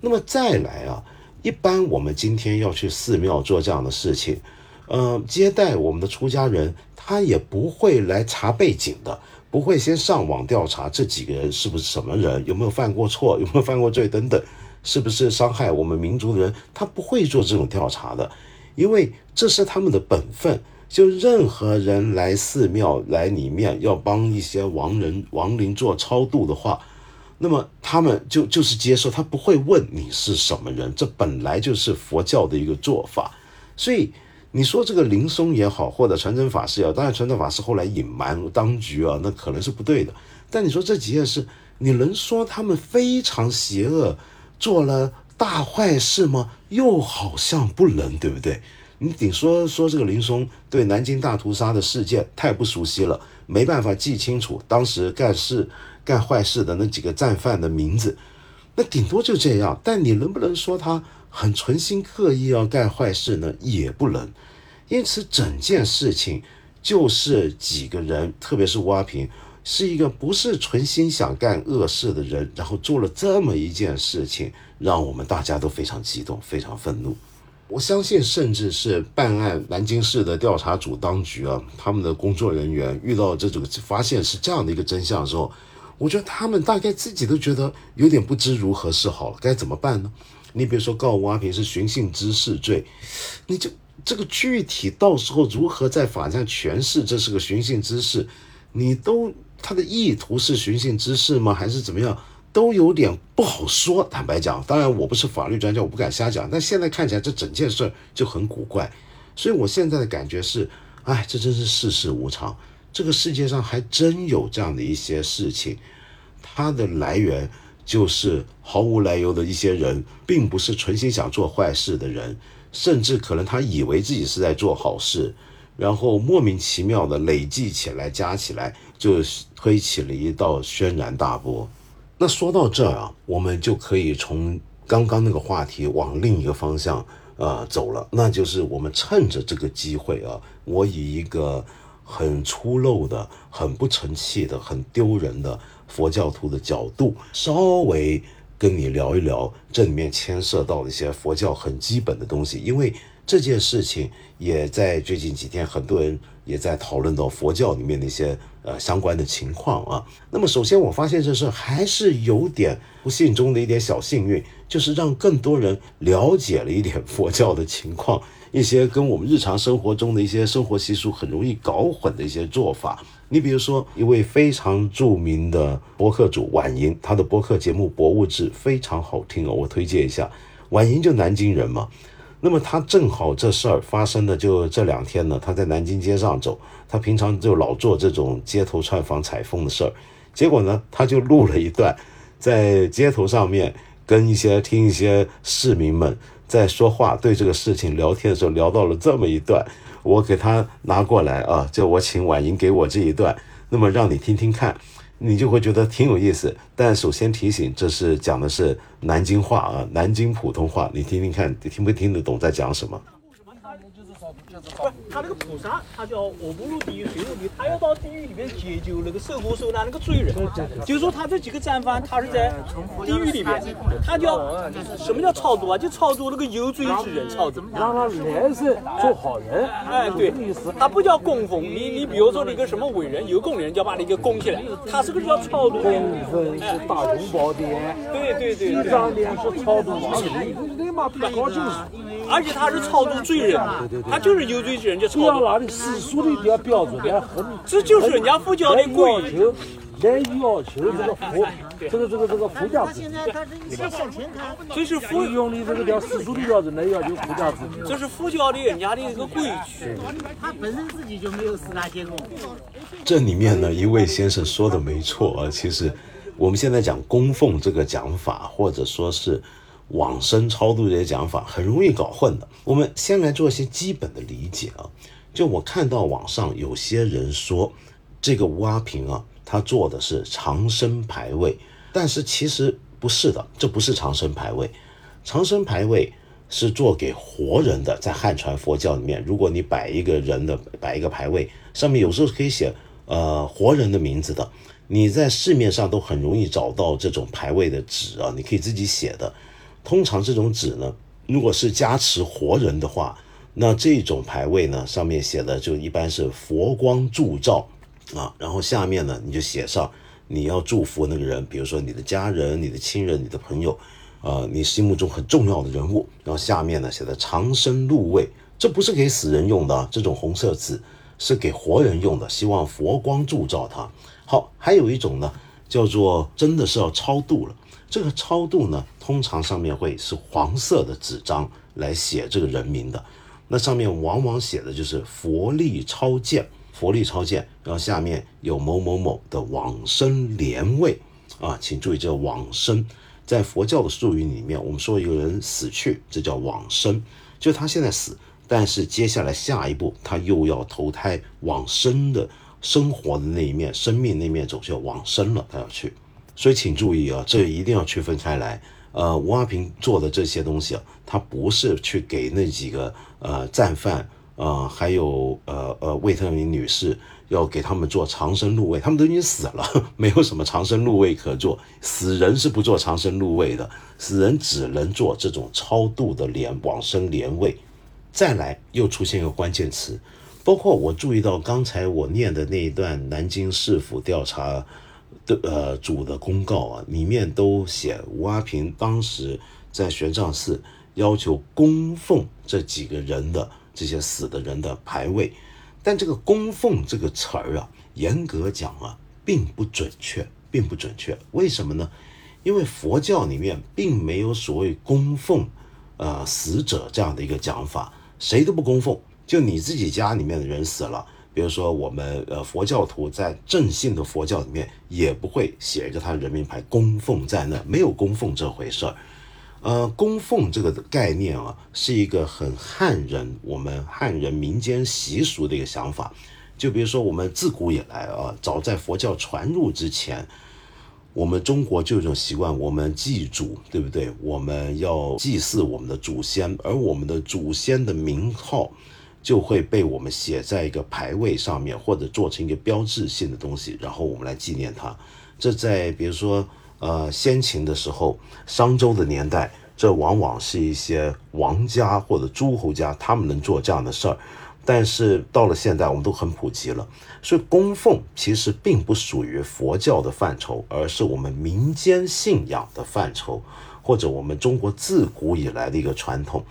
那么再来啊，一般我们今天要去寺庙做这样的事情，呃，接待我们的出家人，他也不会来查背景的，不会先上网调查这几个人是不是什么人，有没有犯过错，有没有犯过罪等等，是不是伤害我们民族的人，他不会做这种调查的，因为这是他们的本分。就任何人来寺庙来里面要帮一些亡人亡灵做超度的话，那么他们就就是接受，他不会问你是什么人，这本来就是佛教的一个做法。所以你说这个林松也好，或者传真法师也好，当然传真法师后来隐瞒当局啊，那可能是不对的。但你说这几件事，你能说他们非常邪恶，做了大坏事吗？又好像不能，对不对？你顶说说这个林松对南京大屠杀的事件太不熟悉了，没办法记清楚当时干事干坏事的那几个战犯的名字，那顶多就这样。但你能不能说他很存心刻意要干坏事呢？也不能。因此，整件事情就是几个人，特别是吴阿平，是一个不是存心想干恶事的人，然后做了这么一件事情，让我们大家都非常激动，非常愤怒。我相信，甚至是办案南京市的调查组当局啊，他们的工作人员遇到这种发现是这样的一个真相的时候，我觉得他们大概自己都觉得有点不知如何是好了，该怎么办呢？你比如说告吴阿平是寻衅滋事罪，你就这个具体到时候如何在法上诠释这是个寻衅滋事，你都他的意图是寻衅滋事吗？还是怎么样？都有点不好说，坦白讲，当然我不是法律专家，我不敢瞎讲。但现在看起来，这整件事就很古怪，所以我现在的感觉是，哎，这真是世事无常。这个世界上还真有这样的一些事情，它的来源就是毫无来由的一些人，并不是存心想做坏事的人，甚至可能他以为自己是在做好事，然后莫名其妙的累计起来，加起来，就推起了一道轩然大波。那说到这儿啊，我们就可以从刚刚那个话题往另一个方向呃走了，那就是我们趁着这个机会啊，我以一个很粗陋的、很不成器的、很丢人的佛教徒的角度，稍微跟你聊一聊这里面牵涉到的一些佛教很基本的东西，因为这件事情也在最近几天，很多人也在讨论到佛教里面的一些。呃相关的情况啊。那么首先我发现这事还是有点不幸中的一点小幸运，就是让更多人了解了一点佛教的情况，一些跟我们日常生活中的一些生活习俗很容易搞混的一些做法。你比如说一位非常著名的播客主婉莹，他的播客节目《博物志》非常好听哦，我推荐一下。婉莹就南京人嘛。那么他正好这事儿发生的就这两天呢，他在南京街上走，他平常就老做这种街头串访采风的事儿，结果呢，他就录了一段，在街头上面跟一些听一些市民们在说话，对这个事情聊天的时候聊到了这么一段，我给他拿过来啊，就我请婉莹给我这一段，那么让你听听看。你就会觉得挺有意思，但首先提醒，这是讲的是南京话啊，南京普通话，你听听看，你听不听得懂在讲什么？不，他那个菩萨，他叫我不入地狱，谁入地狱，他要到地狱里面解救那个受苦受难那个罪人。就是说，他这几个战犯，他是在地狱里面，他叫什么叫超度啊？就超度那个有罪之人，超度让他来世做好人。哎，对，他不叫供奉你，你比如说那个什么伟人、有功的人，就把你给供起来。他是个叫超度。供奉是大雄宝殿，对对对，地上殿是超度亡人，你妈不高兴而且他是超度罪人，他就是有罪之人就超度。要拿的世俗的一点标准来很，这就是人家佛教的规矩。来要求这个佛，这个这个这个佛家子弟，这是佛用的这个叫世俗的标准来要求佛家子弟。这是佛教的人家的一个规矩。他本身自己就没有四大皆空。这里面呢，一位先生说的没错啊。其实我们现在讲供奉这个讲法，或者说是。往生超度这些讲法很容易搞混的。我们先来做一些基本的理解啊。就我看到网上有些人说，这个吴阿平啊，他做的是长生牌位，但是其实不是的，这不是长生牌位。长生牌位是做给活人的，在汉传佛教里面，如果你摆一个人的，摆一个牌位，上面有时候可以写呃活人的名字的，你在市面上都很容易找到这种牌位的纸啊，你可以自己写的。通常这种纸呢，如果是加持活人的话，那这种牌位呢，上面写的就一般是佛光助照啊，然后下面呢，你就写上你要祝福那个人，比如说你的家人、你的亲人、你的朋友，呃，你心目中很重要的人物，然后下面呢写的长生禄位，这不是给死人用的，这种红色纸是给活人用的，希望佛光助照他。好，还有一种呢，叫做真的是要超度了。这个超度呢，通常上面会是黄色的纸张来写这个人名的，那上面往往写的就是佛力超荐，佛力超荐，然后下面有某某某的往生莲位。啊，请注意这往生，在佛教的术语里面，我们说一个人死去，这叫往生，就他现在死，但是接下来下一步他又要投胎往生的生活的那一面，生命那面走就往生了，他要去。所以请注意啊，这一定要区分开来。呃，吴阿平做的这些东西啊，他不是去给那几个呃战犯，呃，还有呃呃魏特明女士，要给他们做长生入位，他们都已经死了，没有什么长生入位可做。死人是不做长生入位的，死人只能做这种超度的连往生连位。再来，又出现一个关键词，包括我注意到刚才我念的那一段南京市府调查。的呃，主的公告啊，里面都写吴阿平当时在玄奘寺要求供奉这几个人的这些死的人的牌位，但这个供奉这个词儿啊，严格讲啊，并不准确，并不准确。为什么呢？因为佛教里面并没有所谓供奉呃死者这样的一个讲法，谁都不供奉，就你自己家里面的人死了。比如说，我们呃佛教徒在正信的佛教里面也不会写一个他人名牌供奉在那，没有供奉这回事儿。呃，供奉这个概念啊，是一个很汉人，我们汉人民间习俗的一个想法。就比如说，我们自古以来啊，早在佛教传入之前，我们中国就有种习惯，我们祭祖，对不对？我们要祭祀我们的祖先，而我们的祖先的名号。就会被我们写在一个牌位上面，或者做成一个标志性的东西，然后我们来纪念它。这在比如说呃先秦的时候，商周的年代，这往往是一些王家或者诸侯家他们能做这样的事儿。但是到了现代，我们都很普及了，所以供奉其实并不属于佛教的范畴，而是我们民间信仰的范畴，或者我们中国自古以来的一个传统。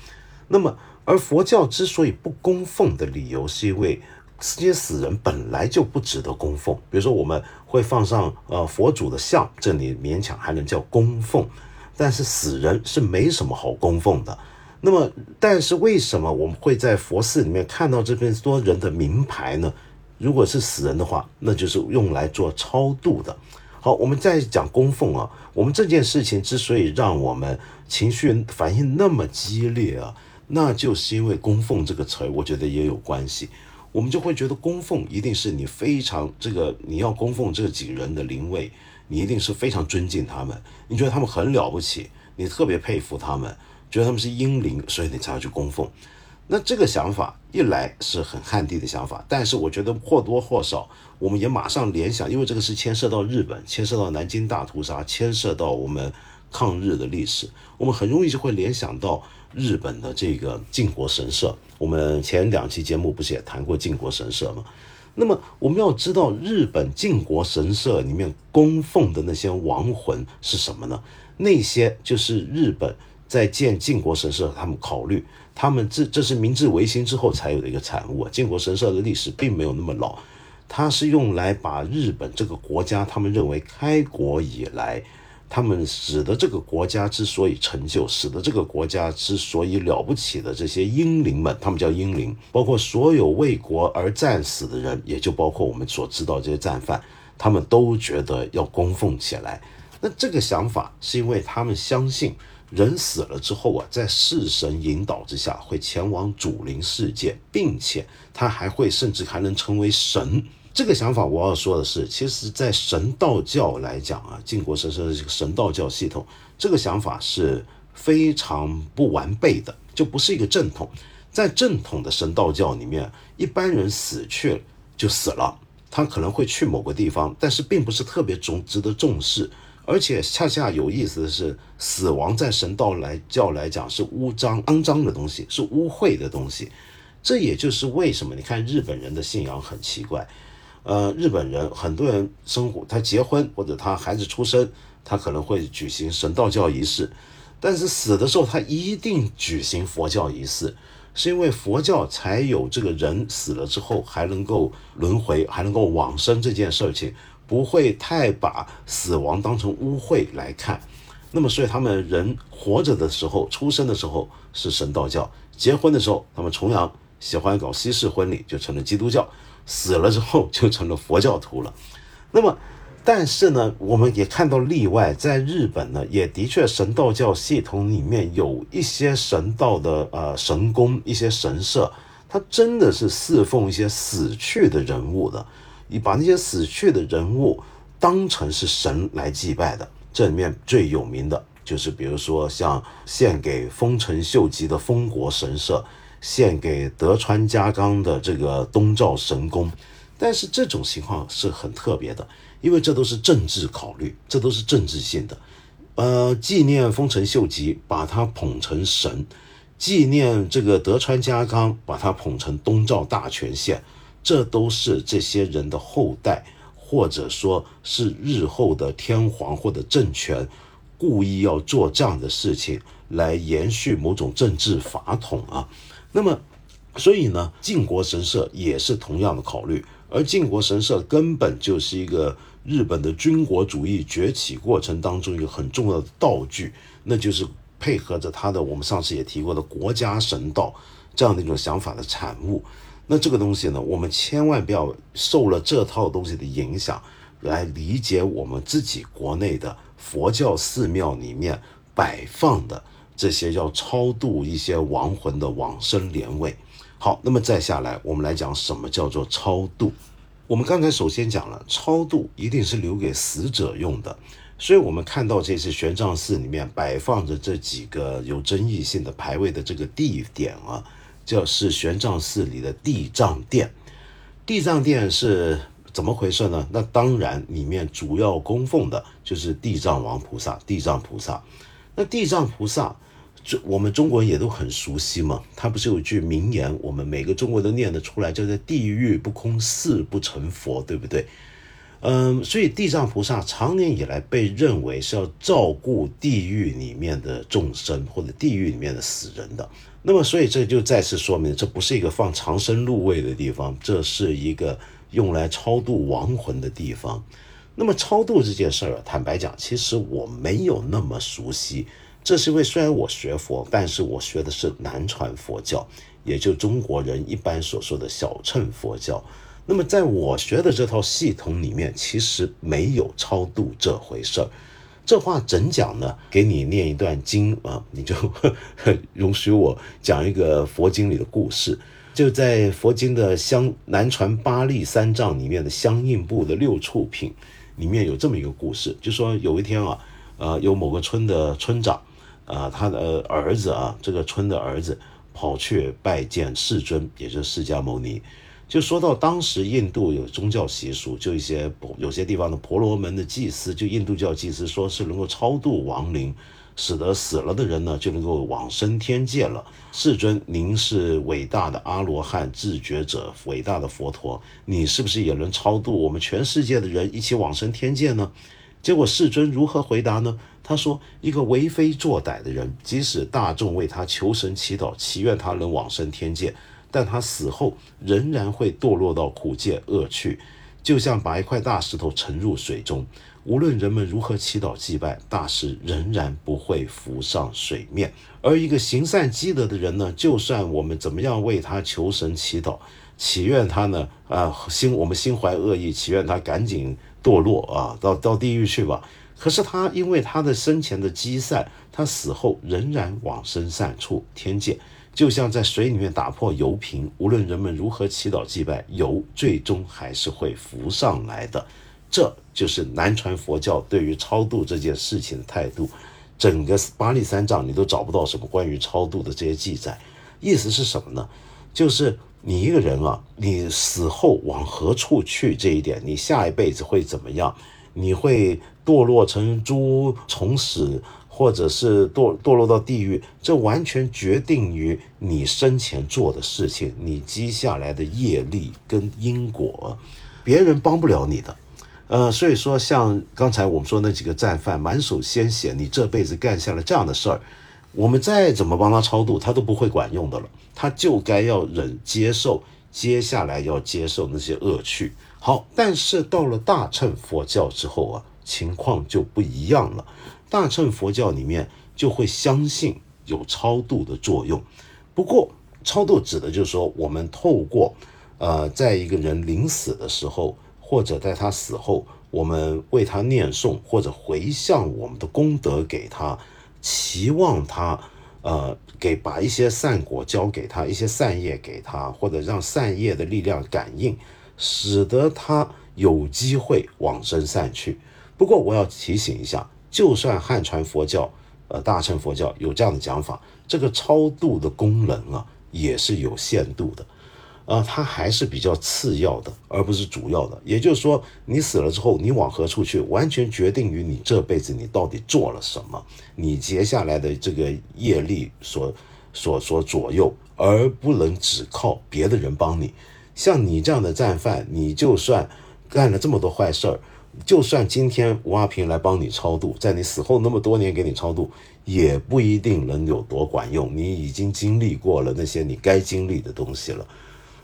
那么，而佛教之所以不供奉的理由，是因为这些死人本来就不值得供奉。比如说，我们会放上呃佛祖的像，这里勉强还能叫供奉，但是死人是没什么好供奉的。那么，但是为什么我们会在佛寺里面看到这边多人的名牌呢？如果是死人的话，那就是用来做超度的。好，我们再讲供奉啊。我们这件事情之所以让我们情绪反应那么激烈啊，那就是因为供奉这个词儿，我觉得也有关系。我们就会觉得供奉一定是你非常这个你要供奉这几个人的灵位，你一定是非常尊敬他们，你觉得他们很了不起，你特别佩服他们。觉得他们是英灵，所以你才要去供奉。那这个想法一来是很汉地的想法，但是我觉得或多或少，我们也马上联想，因为这个是牵涉到日本，牵涉到南京大屠杀，牵涉到我们抗日的历史，我们很容易就会联想到日本的这个靖国神社。我们前两期节目不是也谈过靖国神社吗？那么我们要知道，日本靖国神社里面供奉的那些亡魂是什么呢？那些就是日本。在建靖国神社，他们考虑，他们这这是明治维新之后才有的一个产物。靖国神社的历史并没有那么老，它是用来把日本这个国家，他们认为开国以来，他们使得这个国家之所以成就，使得这个国家之所以了不起的这些英灵们，他们叫英灵，包括所有为国而战死的人，也就包括我们所知道这些战犯，他们都觉得要供奉起来。那这个想法是因为他们相信。人死了之后啊，在式神引导之下，会前往主灵世界，并且他还会甚至还能成为神。这个想法，我要说的是，其实，在神道教来讲啊，靖国神社的这个神道教系统，这个想法是非常不完备的，就不是一个正统。在正统的神道教里面，一般人死去就死了，他可能会去某个地方，但是并不是特别重值得重视。而且恰恰有意思的是，死亡在神道来教来讲是污脏、肮脏的东西，是污秽的东西。这也就是为什么你看日本人的信仰很奇怪。呃，日本人很多人生活，他结婚或者他孩子出生，他可能会举行神道教仪式，但是死的时候他一定举行佛教仪式，是因为佛教才有这个人死了之后还能够轮回，还能够往生这件事情。不会太把死亡当成污秽来看，那么所以他们人活着的时候，出生的时候是神道教，结婚的时候他们崇洋喜欢搞西式婚礼，就成了基督教，死了之后就成了佛教徒了。那么，但是呢，我们也看到例外，在日本呢，也的确神道教系统里面有一些神道的呃神宫，一些神社，它真的是侍奉一些死去的人物的。你把那些死去的人物当成是神来祭拜的，这里面最有名的就是，比如说像献给丰臣秀吉的丰国神社，献给德川家康的这个东照神宫。但是这种情况是很特别的，因为这都是政治考虑，这都是政治性的。呃，纪念丰臣秀吉，把他捧成神；纪念这个德川家康，把他捧成东照大权县。这都是这些人的后代，或者说是日后的天皇或者政权，故意要做这样的事情来延续某种政治法统啊。那么，所以呢，靖国神社也是同样的考虑。而靖国神社根本就是一个日本的军国主义崛起过程当中一个很重要的道具，那就是配合着他的我们上次也提过的国家神道这样的一种想法的产物。那这个东西呢，我们千万不要受了这套东西的影响，来理解我们自己国内的佛教寺庙里面摆放的这些要超度一些亡魂的往生莲位。好，那么再下来，我们来讲什么叫做超度。我们刚才首先讲了，超度一定是留给死者用的，所以我们看到这次玄奘寺里面摆放着这几个有争议性的牌位的这个地点啊。就是玄奘寺里的地藏殿，地藏殿是怎么回事呢？那当然，里面主要供奉的就是地藏王菩萨、地藏菩萨。那地藏菩萨中我们中国人也都很熟悉嘛。他不是有句名言，我们每个中国都念得出来，叫做“地狱不空，誓不成佛”，对不对？嗯，所以地藏菩萨长年以来被认为是要照顾地狱里面的众生或者地狱里面的死人的。那么，所以这就再次说明，这不是一个放长生入位的地方，这是一个用来超度亡魂的地方。那么，超度这件事儿，坦白讲，其实我没有那么熟悉。这是因为虽然我学佛，但是我学的是南传佛教，也就中国人一般所说的小乘佛教。那么，在我学的这套系统里面，其实没有超度这回事儿。这话怎讲呢？给你念一段经啊，你就呵 容许我讲一个佛经里的故事。就在佛经的相南传八力三藏里面的相应部的六处品里面有这么一个故事，就说有一天啊，呃，有某个村的村长，啊，他的儿子啊，这个村的儿子跑去拜见世尊，也就是释迦牟尼。就说到当时印度有宗教习俗，就一些有些地方的婆罗门的祭司，就印度教祭司说是能够超度亡灵，使得死了的人呢就能够往生天界了。世尊，您是伟大的阿罗汉智觉者，伟大的佛陀，你是不是也能超度我们全世界的人一起往生天界呢？结果世尊如何回答呢？他说：一个为非作歹的人，即使大众为他求神祈祷，祈愿他能往生天界。但他死后仍然会堕落到苦界恶趣，就像把一块大石头沉入水中，无论人们如何祈祷祭拜，大石仍然不会浮上水面。而一个行善积德的人呢，就算我们怎么样为他求神祈祷，祈愿他呢，啊心我们心怀恶意，祈愿他赶紧堕落啊，到到地狱去吧。可是他因为他的生前的积善，他死后仍然往生善处天界。就像在水里面打破油瓶，无论人们如何祈祷祭拜，油最终还是会浮上来的。这就是南传佛教对于超度这件事情的态度。整个巴利三藏你都找不到什么关于超度的这些记载。意思是什么呢？就是你一个人啊，你死后往何处去这一点，你下一辈子会怎么样？你会堕落成猪，从死？或者是堕堕落到地狱，这完全决定于你生前做的事情，你积下来的业力跟因果，别人帮不了你的。呃，所以说像刚才我们说那几个战犯满手鲜血，你这辈子干下了这样的事儿，我们再怎么帮他超度，他都不会管用的了，他就该要忍接受接下来要接受那些恶趣。好，但是到了大乘佛教之后啊，情况就不一样了。大乘佛教里面就会相信有超度的作用，不过超度指的就是说，我们透过呃，在一个人临死的时候，或者在他死后，我们为他念诵或者回向我们的功德给他，期望他呃给把一些善果交给他，一些善业给他，或者让善业的力量感应，使得他有机会往生散去。不过我要提醒一下。就算汉传佛教，呃，大乘佛教有这样的讲法，这个超度的功能啊，也是有限度的，呃，它还是比较次要的，而不是主要的。也就是说，你死了之后，你往何处去，完全决定于你这辈子你到底做了什么，你接下来的这个业力所所所左右，而不能只靠别的人帮你。像你这样的战犯，你就算干了这么多坏事儿。就算今天吴阿平来帮你超度，在你死后那么多年给你超度，也不一定能有多管用。你已经经历过了那些你该经历的东西了。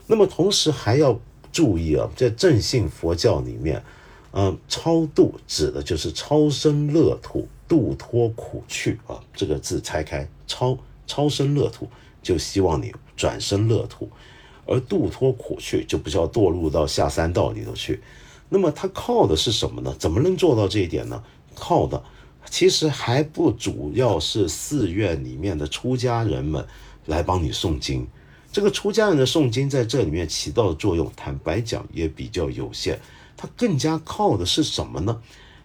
那么同时还要注意啊，在正信佛教里面，嗯，超度指的就是超生乐土，度脱苦趣啊。这个字拆开，超超生乐土，就希望你转生乐土；而度脱苦去，就不叫堕入到下三道里头去。那么他靠的是什么呢？怎么能做到这一点呢？靠的其实还不主要是寺院里面的出家人们来帮你诵经。这个出家人的诵经在这里面起到的作用，坦白讲也比较有限。他更加靠的是什么呢？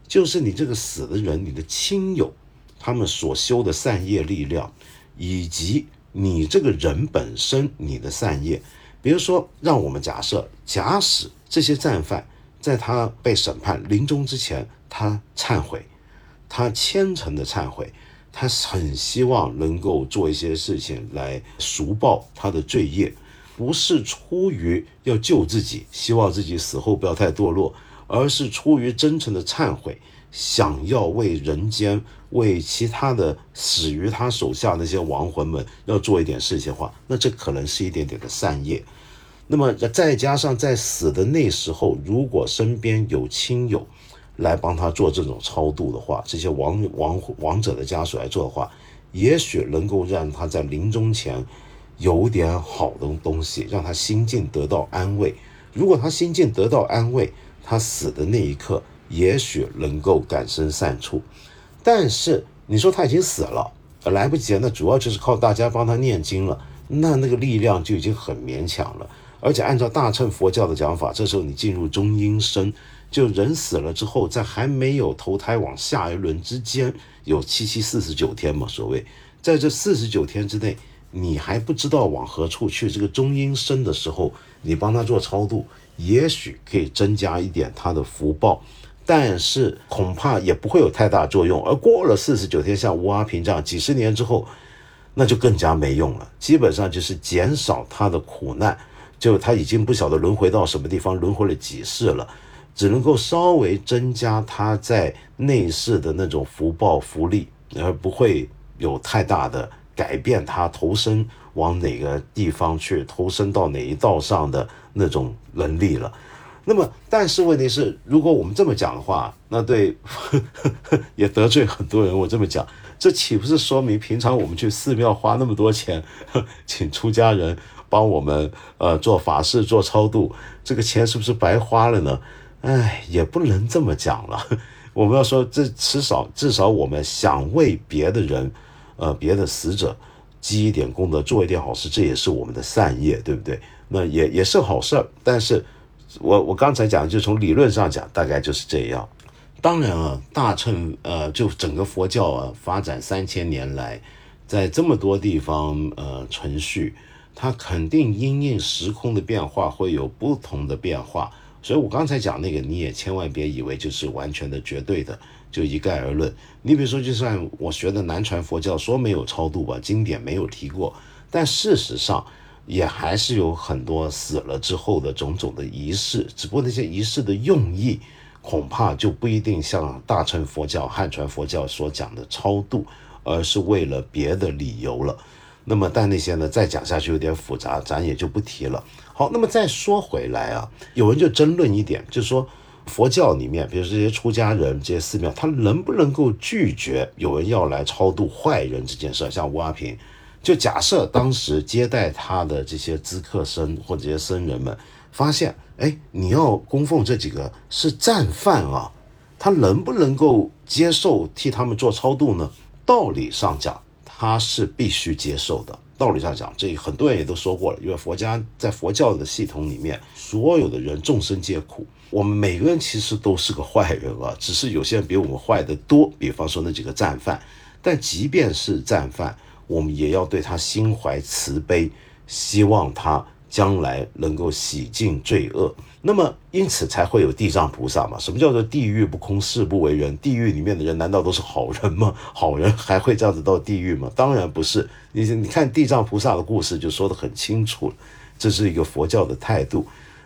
就是你这个死的人，你的亲友，他们所修的善业力量，以及你这个人本身你的善业。比如说，让我们假设，假使这些战犯。在他被审判临终之前，他忏悔，他虔诚的忏悔，他很希望能够做一些事情来赎报他的罪业，不是出于要救自己，希望自己死后不要太堕落，而是出于真诚的忏悔，想要为人间、为其他的死于他手下那些亡魂们要做一点事情的话，那这可能是一点点的善业。那么再加上在死的那时候，如果身边有亲友来帮他做这种超度的话，这些亡亡亡者的家属来做的话，也许能够让他在临终前有点好的东西，让他心境得到安慰。如果他心境得到安慰，他死的那一刻也许能够感生善处。但是你说他已经死了，来不及了，那主要就是靠大家帮他念经了，那那个力量就已经很勉强了。而且按照大乘佛教的讲法，这时候你进入中阴身，就人死了之后，在还没有投胎往下一轮之间，有七七四十九天嘛，所谓在这四十九天之内，你还不知道往何处去。这个中阴身的时候，你帮他做超度，也许可以增加一点他的福报，但是恐怕也不会有太大作用。而过了四十九天，像吴阿平这样几十年之后，那就更加没用了，基本上就是减少他的苦难。就他已经不晓得轮回到什么地方，轮回了几世了，只能够稍微增加他在内世的那种福报福利，而不会有太大的改变他投身往哪个地方去，投身到哪一道上的那种能力了。那么，但是问题是，如果我们这么讲的话，那对呵 呵也得罪很多人。我这么讲，这岂不是说明平常我们去寺庙花那么多钱，请出家人？帮我们呃做法事做超度，这个钱是不是白花了呢？哎，也不能这么讲了。我们要说，这至少至少我们想为别的人，呃，别的死者积一点功德，做一点好事，这也是我们的善业，对不对？那也也是好事儿。但是，我我刚才讲，就从理论上讲，大概就是这样。当然啊，大乘呃，就整个佛教啊，发展三千年来，在这么多地方呃存续。它肯定因应时空的变化会有不同的变化，所以我刚才讲那个，你也千万别以为就是完全的绝对的，就一概而论。你比如说，就算我学的南传佛教说没有超度吧，经典没有提过，但事实上也还是有很多死了之后的种种的仪式，只不过那些仪式的用意恐怕就不一定像大乘佛教、汉传佛教所讲的超度，而是为了别的理由了。那么，但那些呢，再讲下去有点复杂，咱也就不提了。好，那么再说回来啊，有人就争论一点，就是说佛教里面，比如这些出家人、这些寺庙，他能不能够拒绝有人要来超度坏人这件事？像吴阿平，就假设当时接待他的这些资客僧或者这些僧人们，发现，哎，你要供奉这几个是战犯啊，他能不能够接受替他们做超度呢？道理上讲。他是必须接受的。道理上讲，这很多人也都说过了，因为佛家在佛教的系统里面，所有的人众生皆苦，我们每个人其实都是个坏人啊，只是有些人比我们坏的多。比方说那几个战犯，但即便是战犯，我们也要对他心怀慈悲，希望他。将来能够洗净罪恶，那么因此才会有地藏菩萨嘛？什么叫做地狱不空，誓 不为人？地狱里面的人难道都是好人吗？好人还会这样子到地狱吗？当然不是。你你看地藏菩萨的故事就说得很清楚了，这是一个佛教的态度。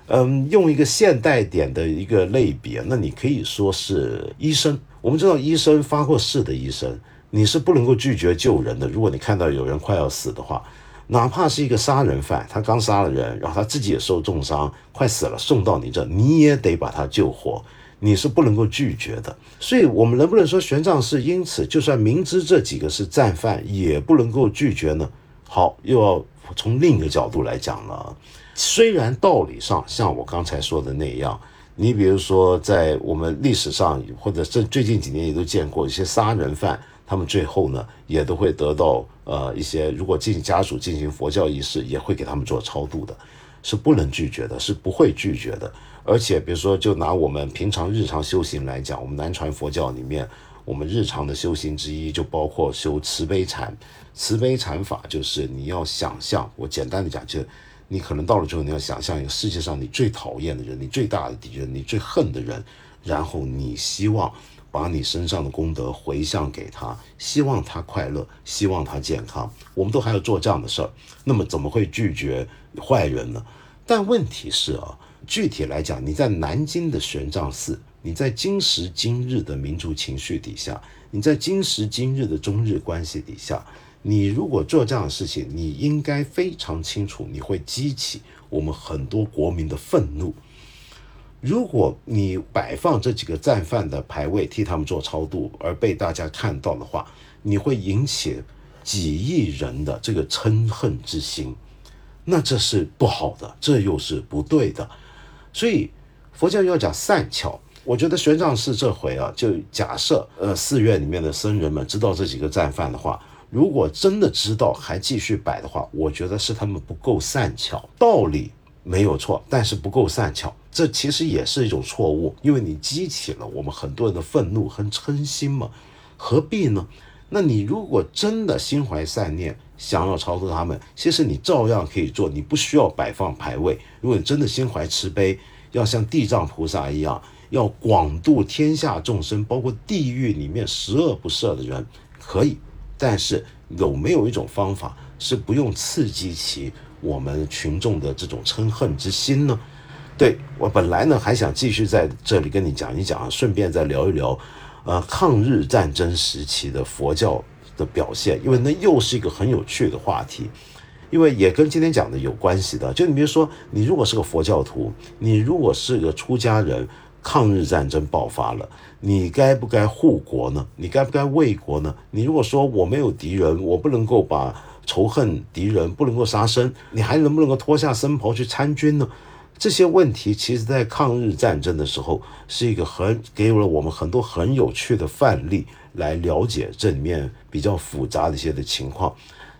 嗯，用一个现代点的一个类别，那你可以说是医生。我们知道医生发过誓的医生，你是不能够拒绝救人的。如果你看到有人快要死的话。哪怕是一个杀人犯，他刚杀了人，然后他自己也受重伤，快死了，送到你这，你也得把他救活，你是不能够拒绝的。所以，我们能不能说玄奘是因此，就算明知这几个是战犯，也不能够拒绝呢？好，又要从另一个角度来讲了。虽然道理上像我刚才说的那样，你比如说在我们历史上，或者这最近几年也都见过一些杀人犯。他们最后呢，也都会得到呃一些，如果进家属进行佛教仪式，也会给他们做超度的，是不能拒绝的，是不会拒绝的。而且比如说，就拿我们平常日常修行来讲，我们南传佛教里面，我们日常的修行之一就包括修慈悲禅。慈悲禅法就是你要想象，我简单的讲，就你可能到了之后，你要想象一个世界上你最讨厌的人，你最大的敌人，你最恨的人，然后你希望。把你身上的功德回向给他，希望他快乐，希望他健康，我们都还要做这样的事儿，那么怎么会拒绝坏人呢？但问题是啊，具体来讲，你在南京的玄奘寺，你在今时今日的民族情绪底下，你在今时今日的中日关系底下，你如果做这样的事情，你应该非常清楚，你会激起我们很多国民的愤怒。如果你摆放这几个战犯的牌位替他们做超度，而被大家看到的话，你会引起几亿人的这个嗔恨之心，那这是不好的，这又是不对的。所以佛教要讲善巧，我觉得玄奘寺这回啊，就假设呃寺院里面的僧人们知道这几个战犯的话，如果真的知道还继续摆的话，我觉得是他们不够善巧，道理没有错，但是不够善巧。这其实也是一种错误，因为你激起了我们很多人的愤怒和嗔心嘛，何必呢？那你如果真的心怀善念，想要超度他们，其实你照样可以做，你不需要摆放牌位。如果你真的心怀慈悲，要像地藏菩萨一样，要广度天下众生，包括地狱里面十恶不赦的人，可以。但是有没有一种方法是不用刺激起我们群众的这种嗔恨之心呢？对我本来呢还想继续在这里跟你讲一讲，顺便再聊一聊，呃，抗日战争时期的佛教的表现，因为那又是一个很有趣的话题，因为也跟今天讲的有关系的。就你比如说，你如果是个佛教徒，你如果是个出家人，抗日战争爆发了，你该不该护国呢？你该不该卫国呢？你如果说我没有敌人，我不能够把仇恨敌人不能够杀生，你还能不能够脱下僧袍去参军呢？这些问题，其实在抗日战争的时候，是一个很给了我们很多很有趣的范例，来了解这里面比较复杂的一些的情况。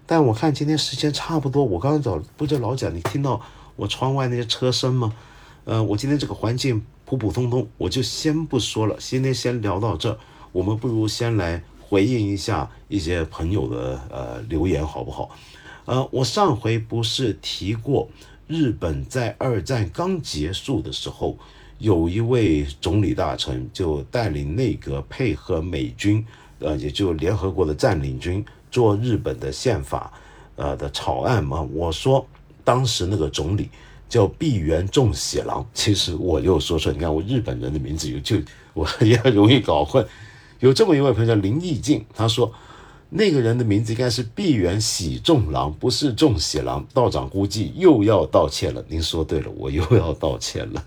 但我看今天时间差不多，我刚刚找不就老蒋，你听到我窗外那些车声吗？呃，我今天这个环境普普通通，我就先不说了，今天先聊到这。我们不如先来回应一下一些朋友的呃留言，好不好？呃，我上回不是提过。日本在二战刚结束的时候，有一位总理大臣就带领内阁配合美军，呃，也就联合国的占领军做日本的宪法，呃的草案嘛。我说当时那个总理叫毕原重喜郎，其实我又说错，你看我日本人的名字就我也很容易搞混。有这么一位朋友叫林义静，他说。那个人的名字应该是毕原喜重郎，不是重喜郎。道长估计又要道歉了。您说对了，我又要道歉了。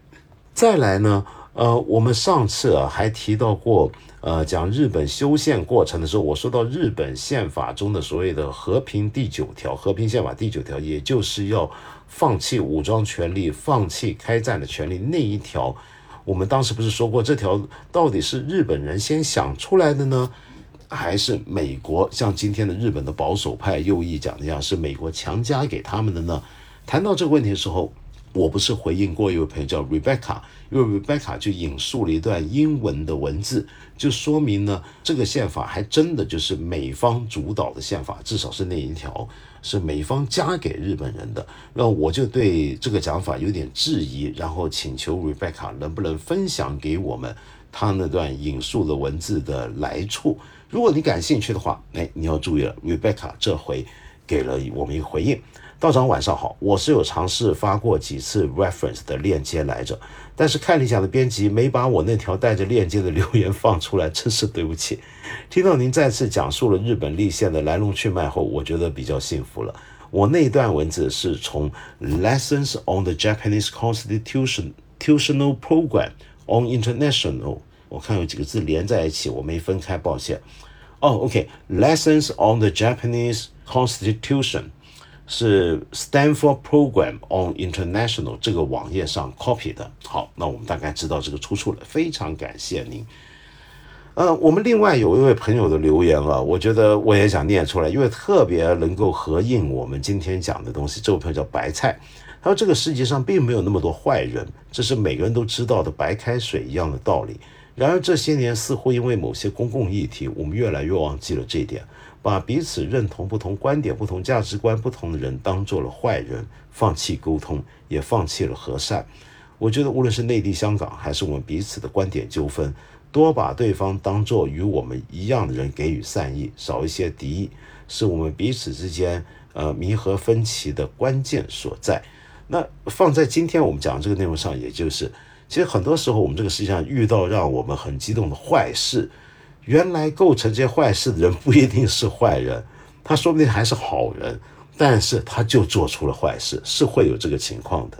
再来呢，呃，我们上次啊还提到过，呃，讲日本修宪过程的时候，我说到日本宪法中的所谓的和平第九条，和平宪法第九条，也就是要放弃武装权利、放弃开战的权利那一条，我们当时不是说过，这条到底是日本人先想出来的呢？还是美国像今天的日本的保守派右翼讲的样，是美国强加给他们的呢？谈到这个问题的时候，我不是回应过一位朋友叫 Rebecca，因为 Rebecca 就引述了一段英文的文字，就说明呢，这个宪法还真的就是美方主导的宪法，至少是那一条是美方加给日本人的。那我就对这个讲法有点质疑，然后请求 Rebecca 能不能分享给我们他那段引述的文字的来处。如果你感兴趣的话，哎，你要注意了，Rebecca 这回给了我们一个回应。道长晚上好，我是有尝试发过几次 reference 的链接来着，但是看理想的编辑没把我那条带着链接的留言放出来，真是对不起。听到您再次讲述了日本立宪的来龙去脉后，我觉得比较幸福了。我那段文字是从 Lessons on the Japanese Constitutional Program on International。我看有几个字连在一起，我没分开，抱歉。哦，OK，Lessons on the Japanese Constitution 是 Stanford Program on International 这个网页上 copy 的。好，那我们大概知道这个出处了，非常感谢您。呃，我们另外有一位朋友的留言啊，我觉得我也想念出来，因为特别能够合应我们今天讲的东西。这位朋友叫白菜，他说这个世界上并没有那么多坏人，这是每个人都知道的白开水一样的道理。然而这些年，似乎因为某些公共议题，我们越来越忘记了这一点，把彼此认同不同观点、不同价值观不同的人当做了坏人，放弃沟通，也放弃了和善。我觉得，无论是内地、香港，还是我们彼此的观点纠纷，多把对方当作与我们一样的人给予善意，少一些敌意，是我们彼此之间呃弥合分歧的关键所在。那放在今天我们讲这个内容上，也就是，其实很多时候我们这个世界上遇到让我们很激动的坏事，原来构成这些坏事的人不一定是坏人，他说不定还是好人，但是他就做出了坏事，是会有这个情况的。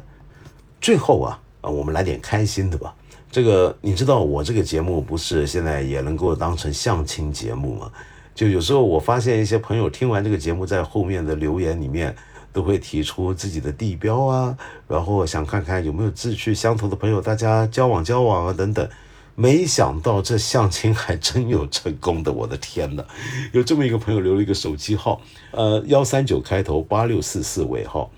最后啊，啊，我们来点开心的吧。这个你知道，我这个节目不是现在也能够当成相亲节目吗？就有时候我发现一些朋友听完这个节目，在后面的留言里面都会提出自己的地标啊，然后想看看有没有志趣相投的朋友，大家交往交往啊等等。没想到这相亲还真有成功的，我的天哪！有这么一个朋友留了一个手机号，呃，幺三九开头，八六四四尾号。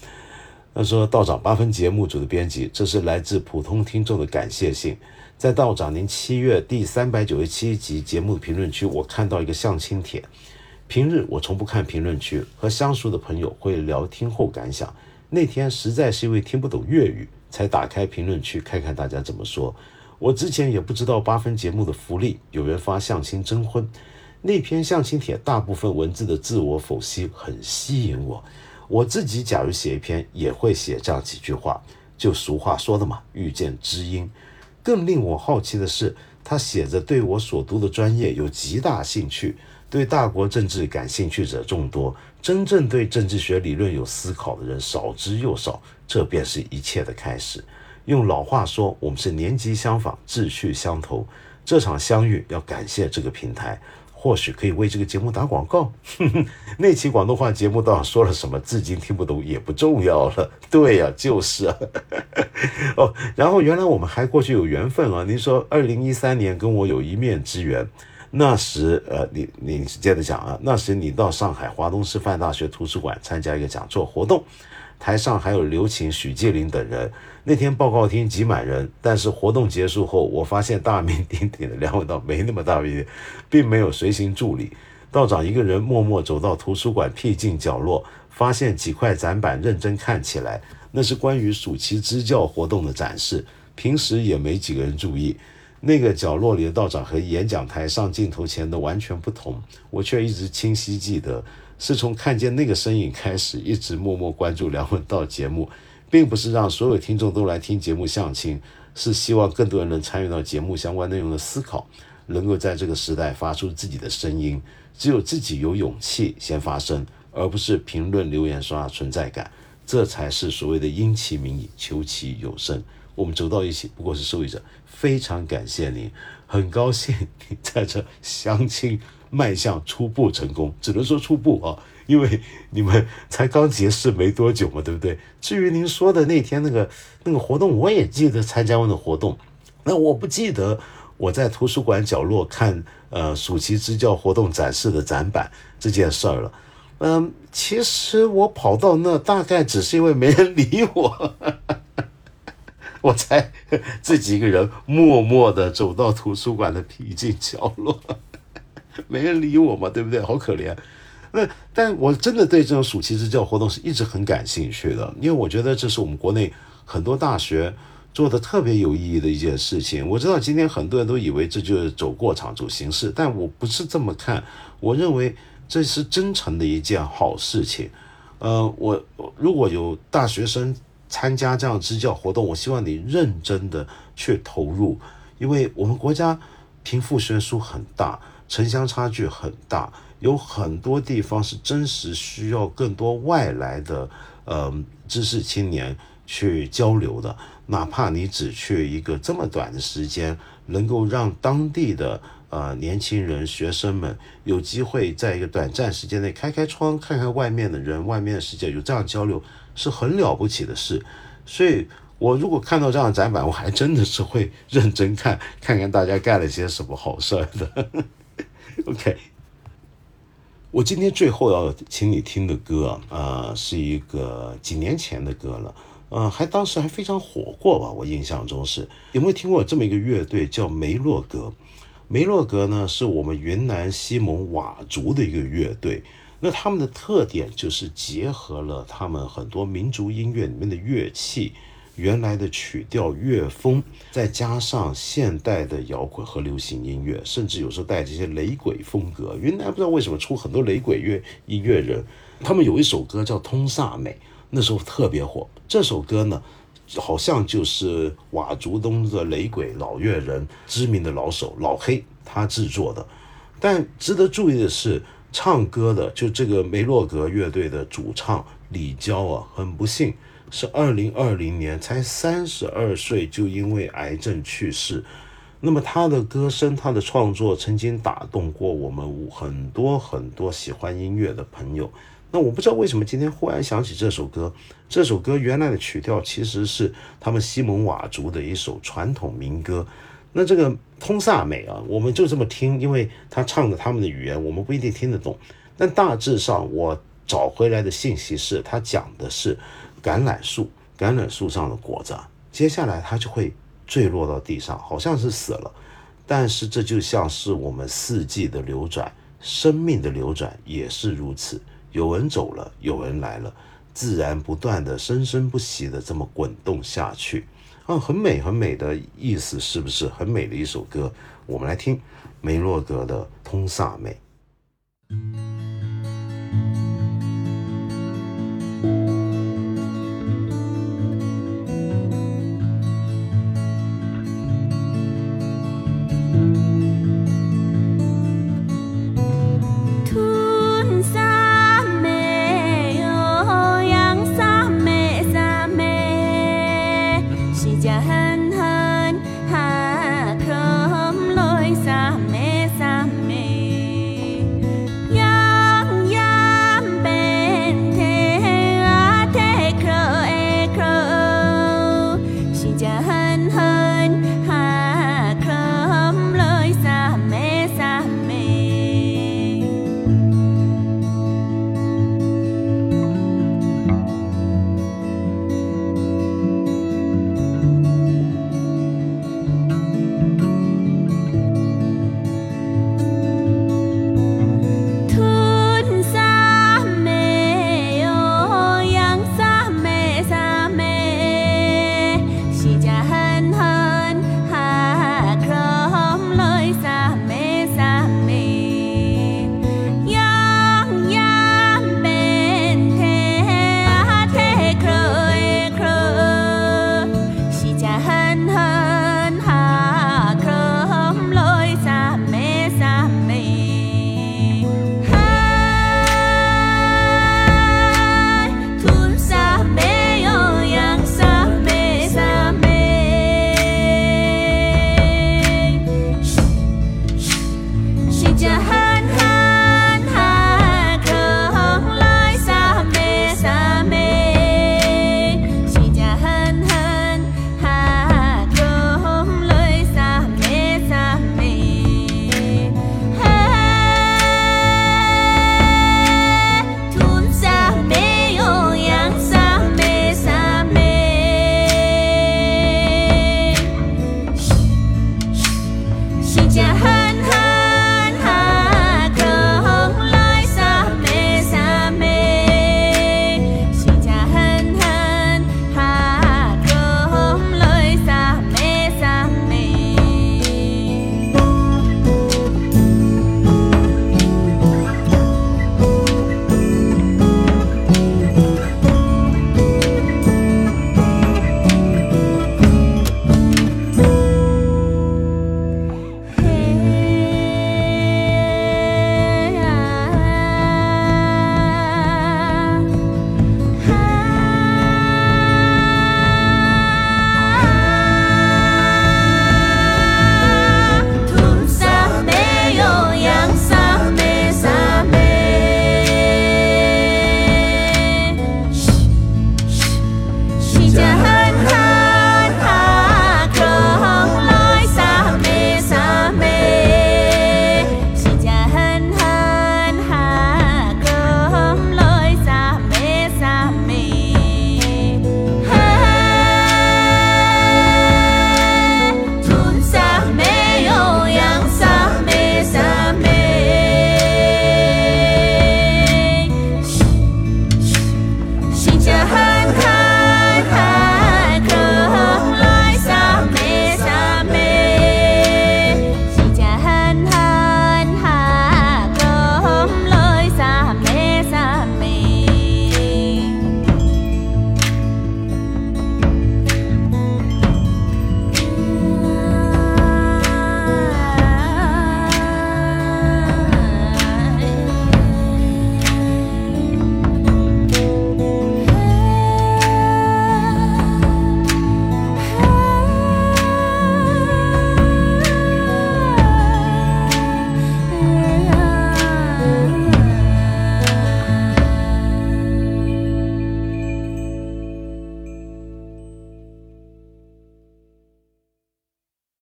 他说：“道长八分节目组的编辑，这是来自普通听众的感谢信。在道长您七月第三百九十七集节目的评论区，我看到一个相亲帖。平日我从不看评论区，和相熟的朋友会聊听后感想。那天实在是因为听不懂粤语，才打开评论区看看大家怎么说。我之前也不知道八分节目的福利，有人发相亲征婚，那篇相亲帖大部分文字的自我剖析很吸引我。”我自己假如写一篇，也会写这样几句话。就俗话说的嘛，遇见知音。更令我好奇的是，他写着对我所读的专业有极大兴趣，对大国政治感兴趣者众多，真正对政治学理论有思考的人少之又少。这便是一切的开始。用老话说，我们是年纪相仿，志趣相投。这场相遇要感谢这个平台。或许可以为这个节目打广告。那期广东话节目到底说了什么，至今听不懂也不重要了。对呀、就是啊。哦，然后原来我们还过去有缘分啊。您说二零一三年跟我有一面之缘，那时呃，你你接着讲啊，那时你到上海华东师范大学图书馆参加一个讲座活动，台上还有刘擎、许继林等人。那天报告厅挤满人，但是活动结束后，我发现大名鼎鼎的梁文道没那么大名，并没有随行助理。道长一个人默默走到图书馆僻静角落，发现几块展板，认真看起来，那是关于暑期支教活动的展示。平时也没几个人注意，那个角落里的道长和演讲台上镜头前的完全不同，我却一直清晰记得，是从看见那个身影开始，一直默默关注梁文道节目。并不是让所有听众都来听节目相亲，是希望更多人能参与到节目相关内容的思考，能够在这个时代发出自己的声音。只有自己有勇气先发声，而不是评论留言刷存在感，这才是所谓的因其名以求其有声。我们走到一起，不过是受益者。非常感谢您，很高兴你在这相亲迈向初步成功，只能说初步啊。因为你们才刚结识没多久嘛，对不对？至于您说的那天那个那个活动，我也记得参加过的活动，那我不记得我在图书馆角落看呃暑期支教活动展示的展板这件事儿了。嗯，其实我跑到那大概只是因为没人理我，我才 自己一个人默默地走到图书馆的僻静角落，没人理我嘛，对不对？好可怜。那，但我真的对这种暑期支教活动是一直很感兴趣的，因为我觉得这是我们国内很多大学做的特别有意义的一件事情。我知道今天很多人都以为这就是走过场、走形式，但我不是这么看。我认为这是真诚的一件好事情。呃，我如果有大学生参加这样支教活动，我希望你认真的去投入，因为我们国家贫富悬殊很大，城乡差距很大。有很多地方是真实需要更多外来的呃知识青年去交流的，哪怕你只去一个这么短的时间，能够让当地的呃年轻人、学生们有机会在一个短暂时间内开开窗，看看外面的人、外面的世界，有这样交流是很了不起的事。所以，我如果看到这样的展板，我还真的是会认真看，看看大家干了些什么好事儿的。OK。我今天最后要请你听的歌啊，是一个几年前的歌了，呃，还当时还非常火过吧？我印象中是有没有听过这么一个乐队叫梅洛格？梅洛格呢是我们云南西蒙佤族的一个乐队，那他们的特点就是结合了他们很多民族音乐里面的乐器，原来的曲调乐风，再加上现代的摇滚和流行音乐，甚至有时候带这些雷鬼风格。云南不知道为什么出很多雷鬼乐音乐人，他们有一首歌叫《通萨美》，那时候特别火。这首歌呢，好像就是佤族东的雷鬼老乐人知名的老手老黑他制作的。但值得注意的是，唱歌的就这个梅洛格乐队的主唱李娇啊，很不幸是二零二零年才三十二岁就因为癌症去世。那么他的歌声、他的创作曾经打动过我们很多很多喜欢音乐的朋友。那我不知道为什么今天忽然想起这首歌。这首歌原来的曲调其实是他们西蒙佤族的一首传统民歌。那这个通萨美啊，我们就这么听，因为他唱的他们的语言，我们不一定听得懂。但大致上，我找回来的信息是，他讲的是橄榄树，橄榄树上的果子，接下来它就会坠落到地上，好像是死了。但是这就像是我们四季的流转，生命的流转也是如此。有人走了，有人来了，自然不断的生生不息的这么滚动下去。啊，很美很美的意思，是不是很美的一首歌？我们来听梅洛格的《通萨美》。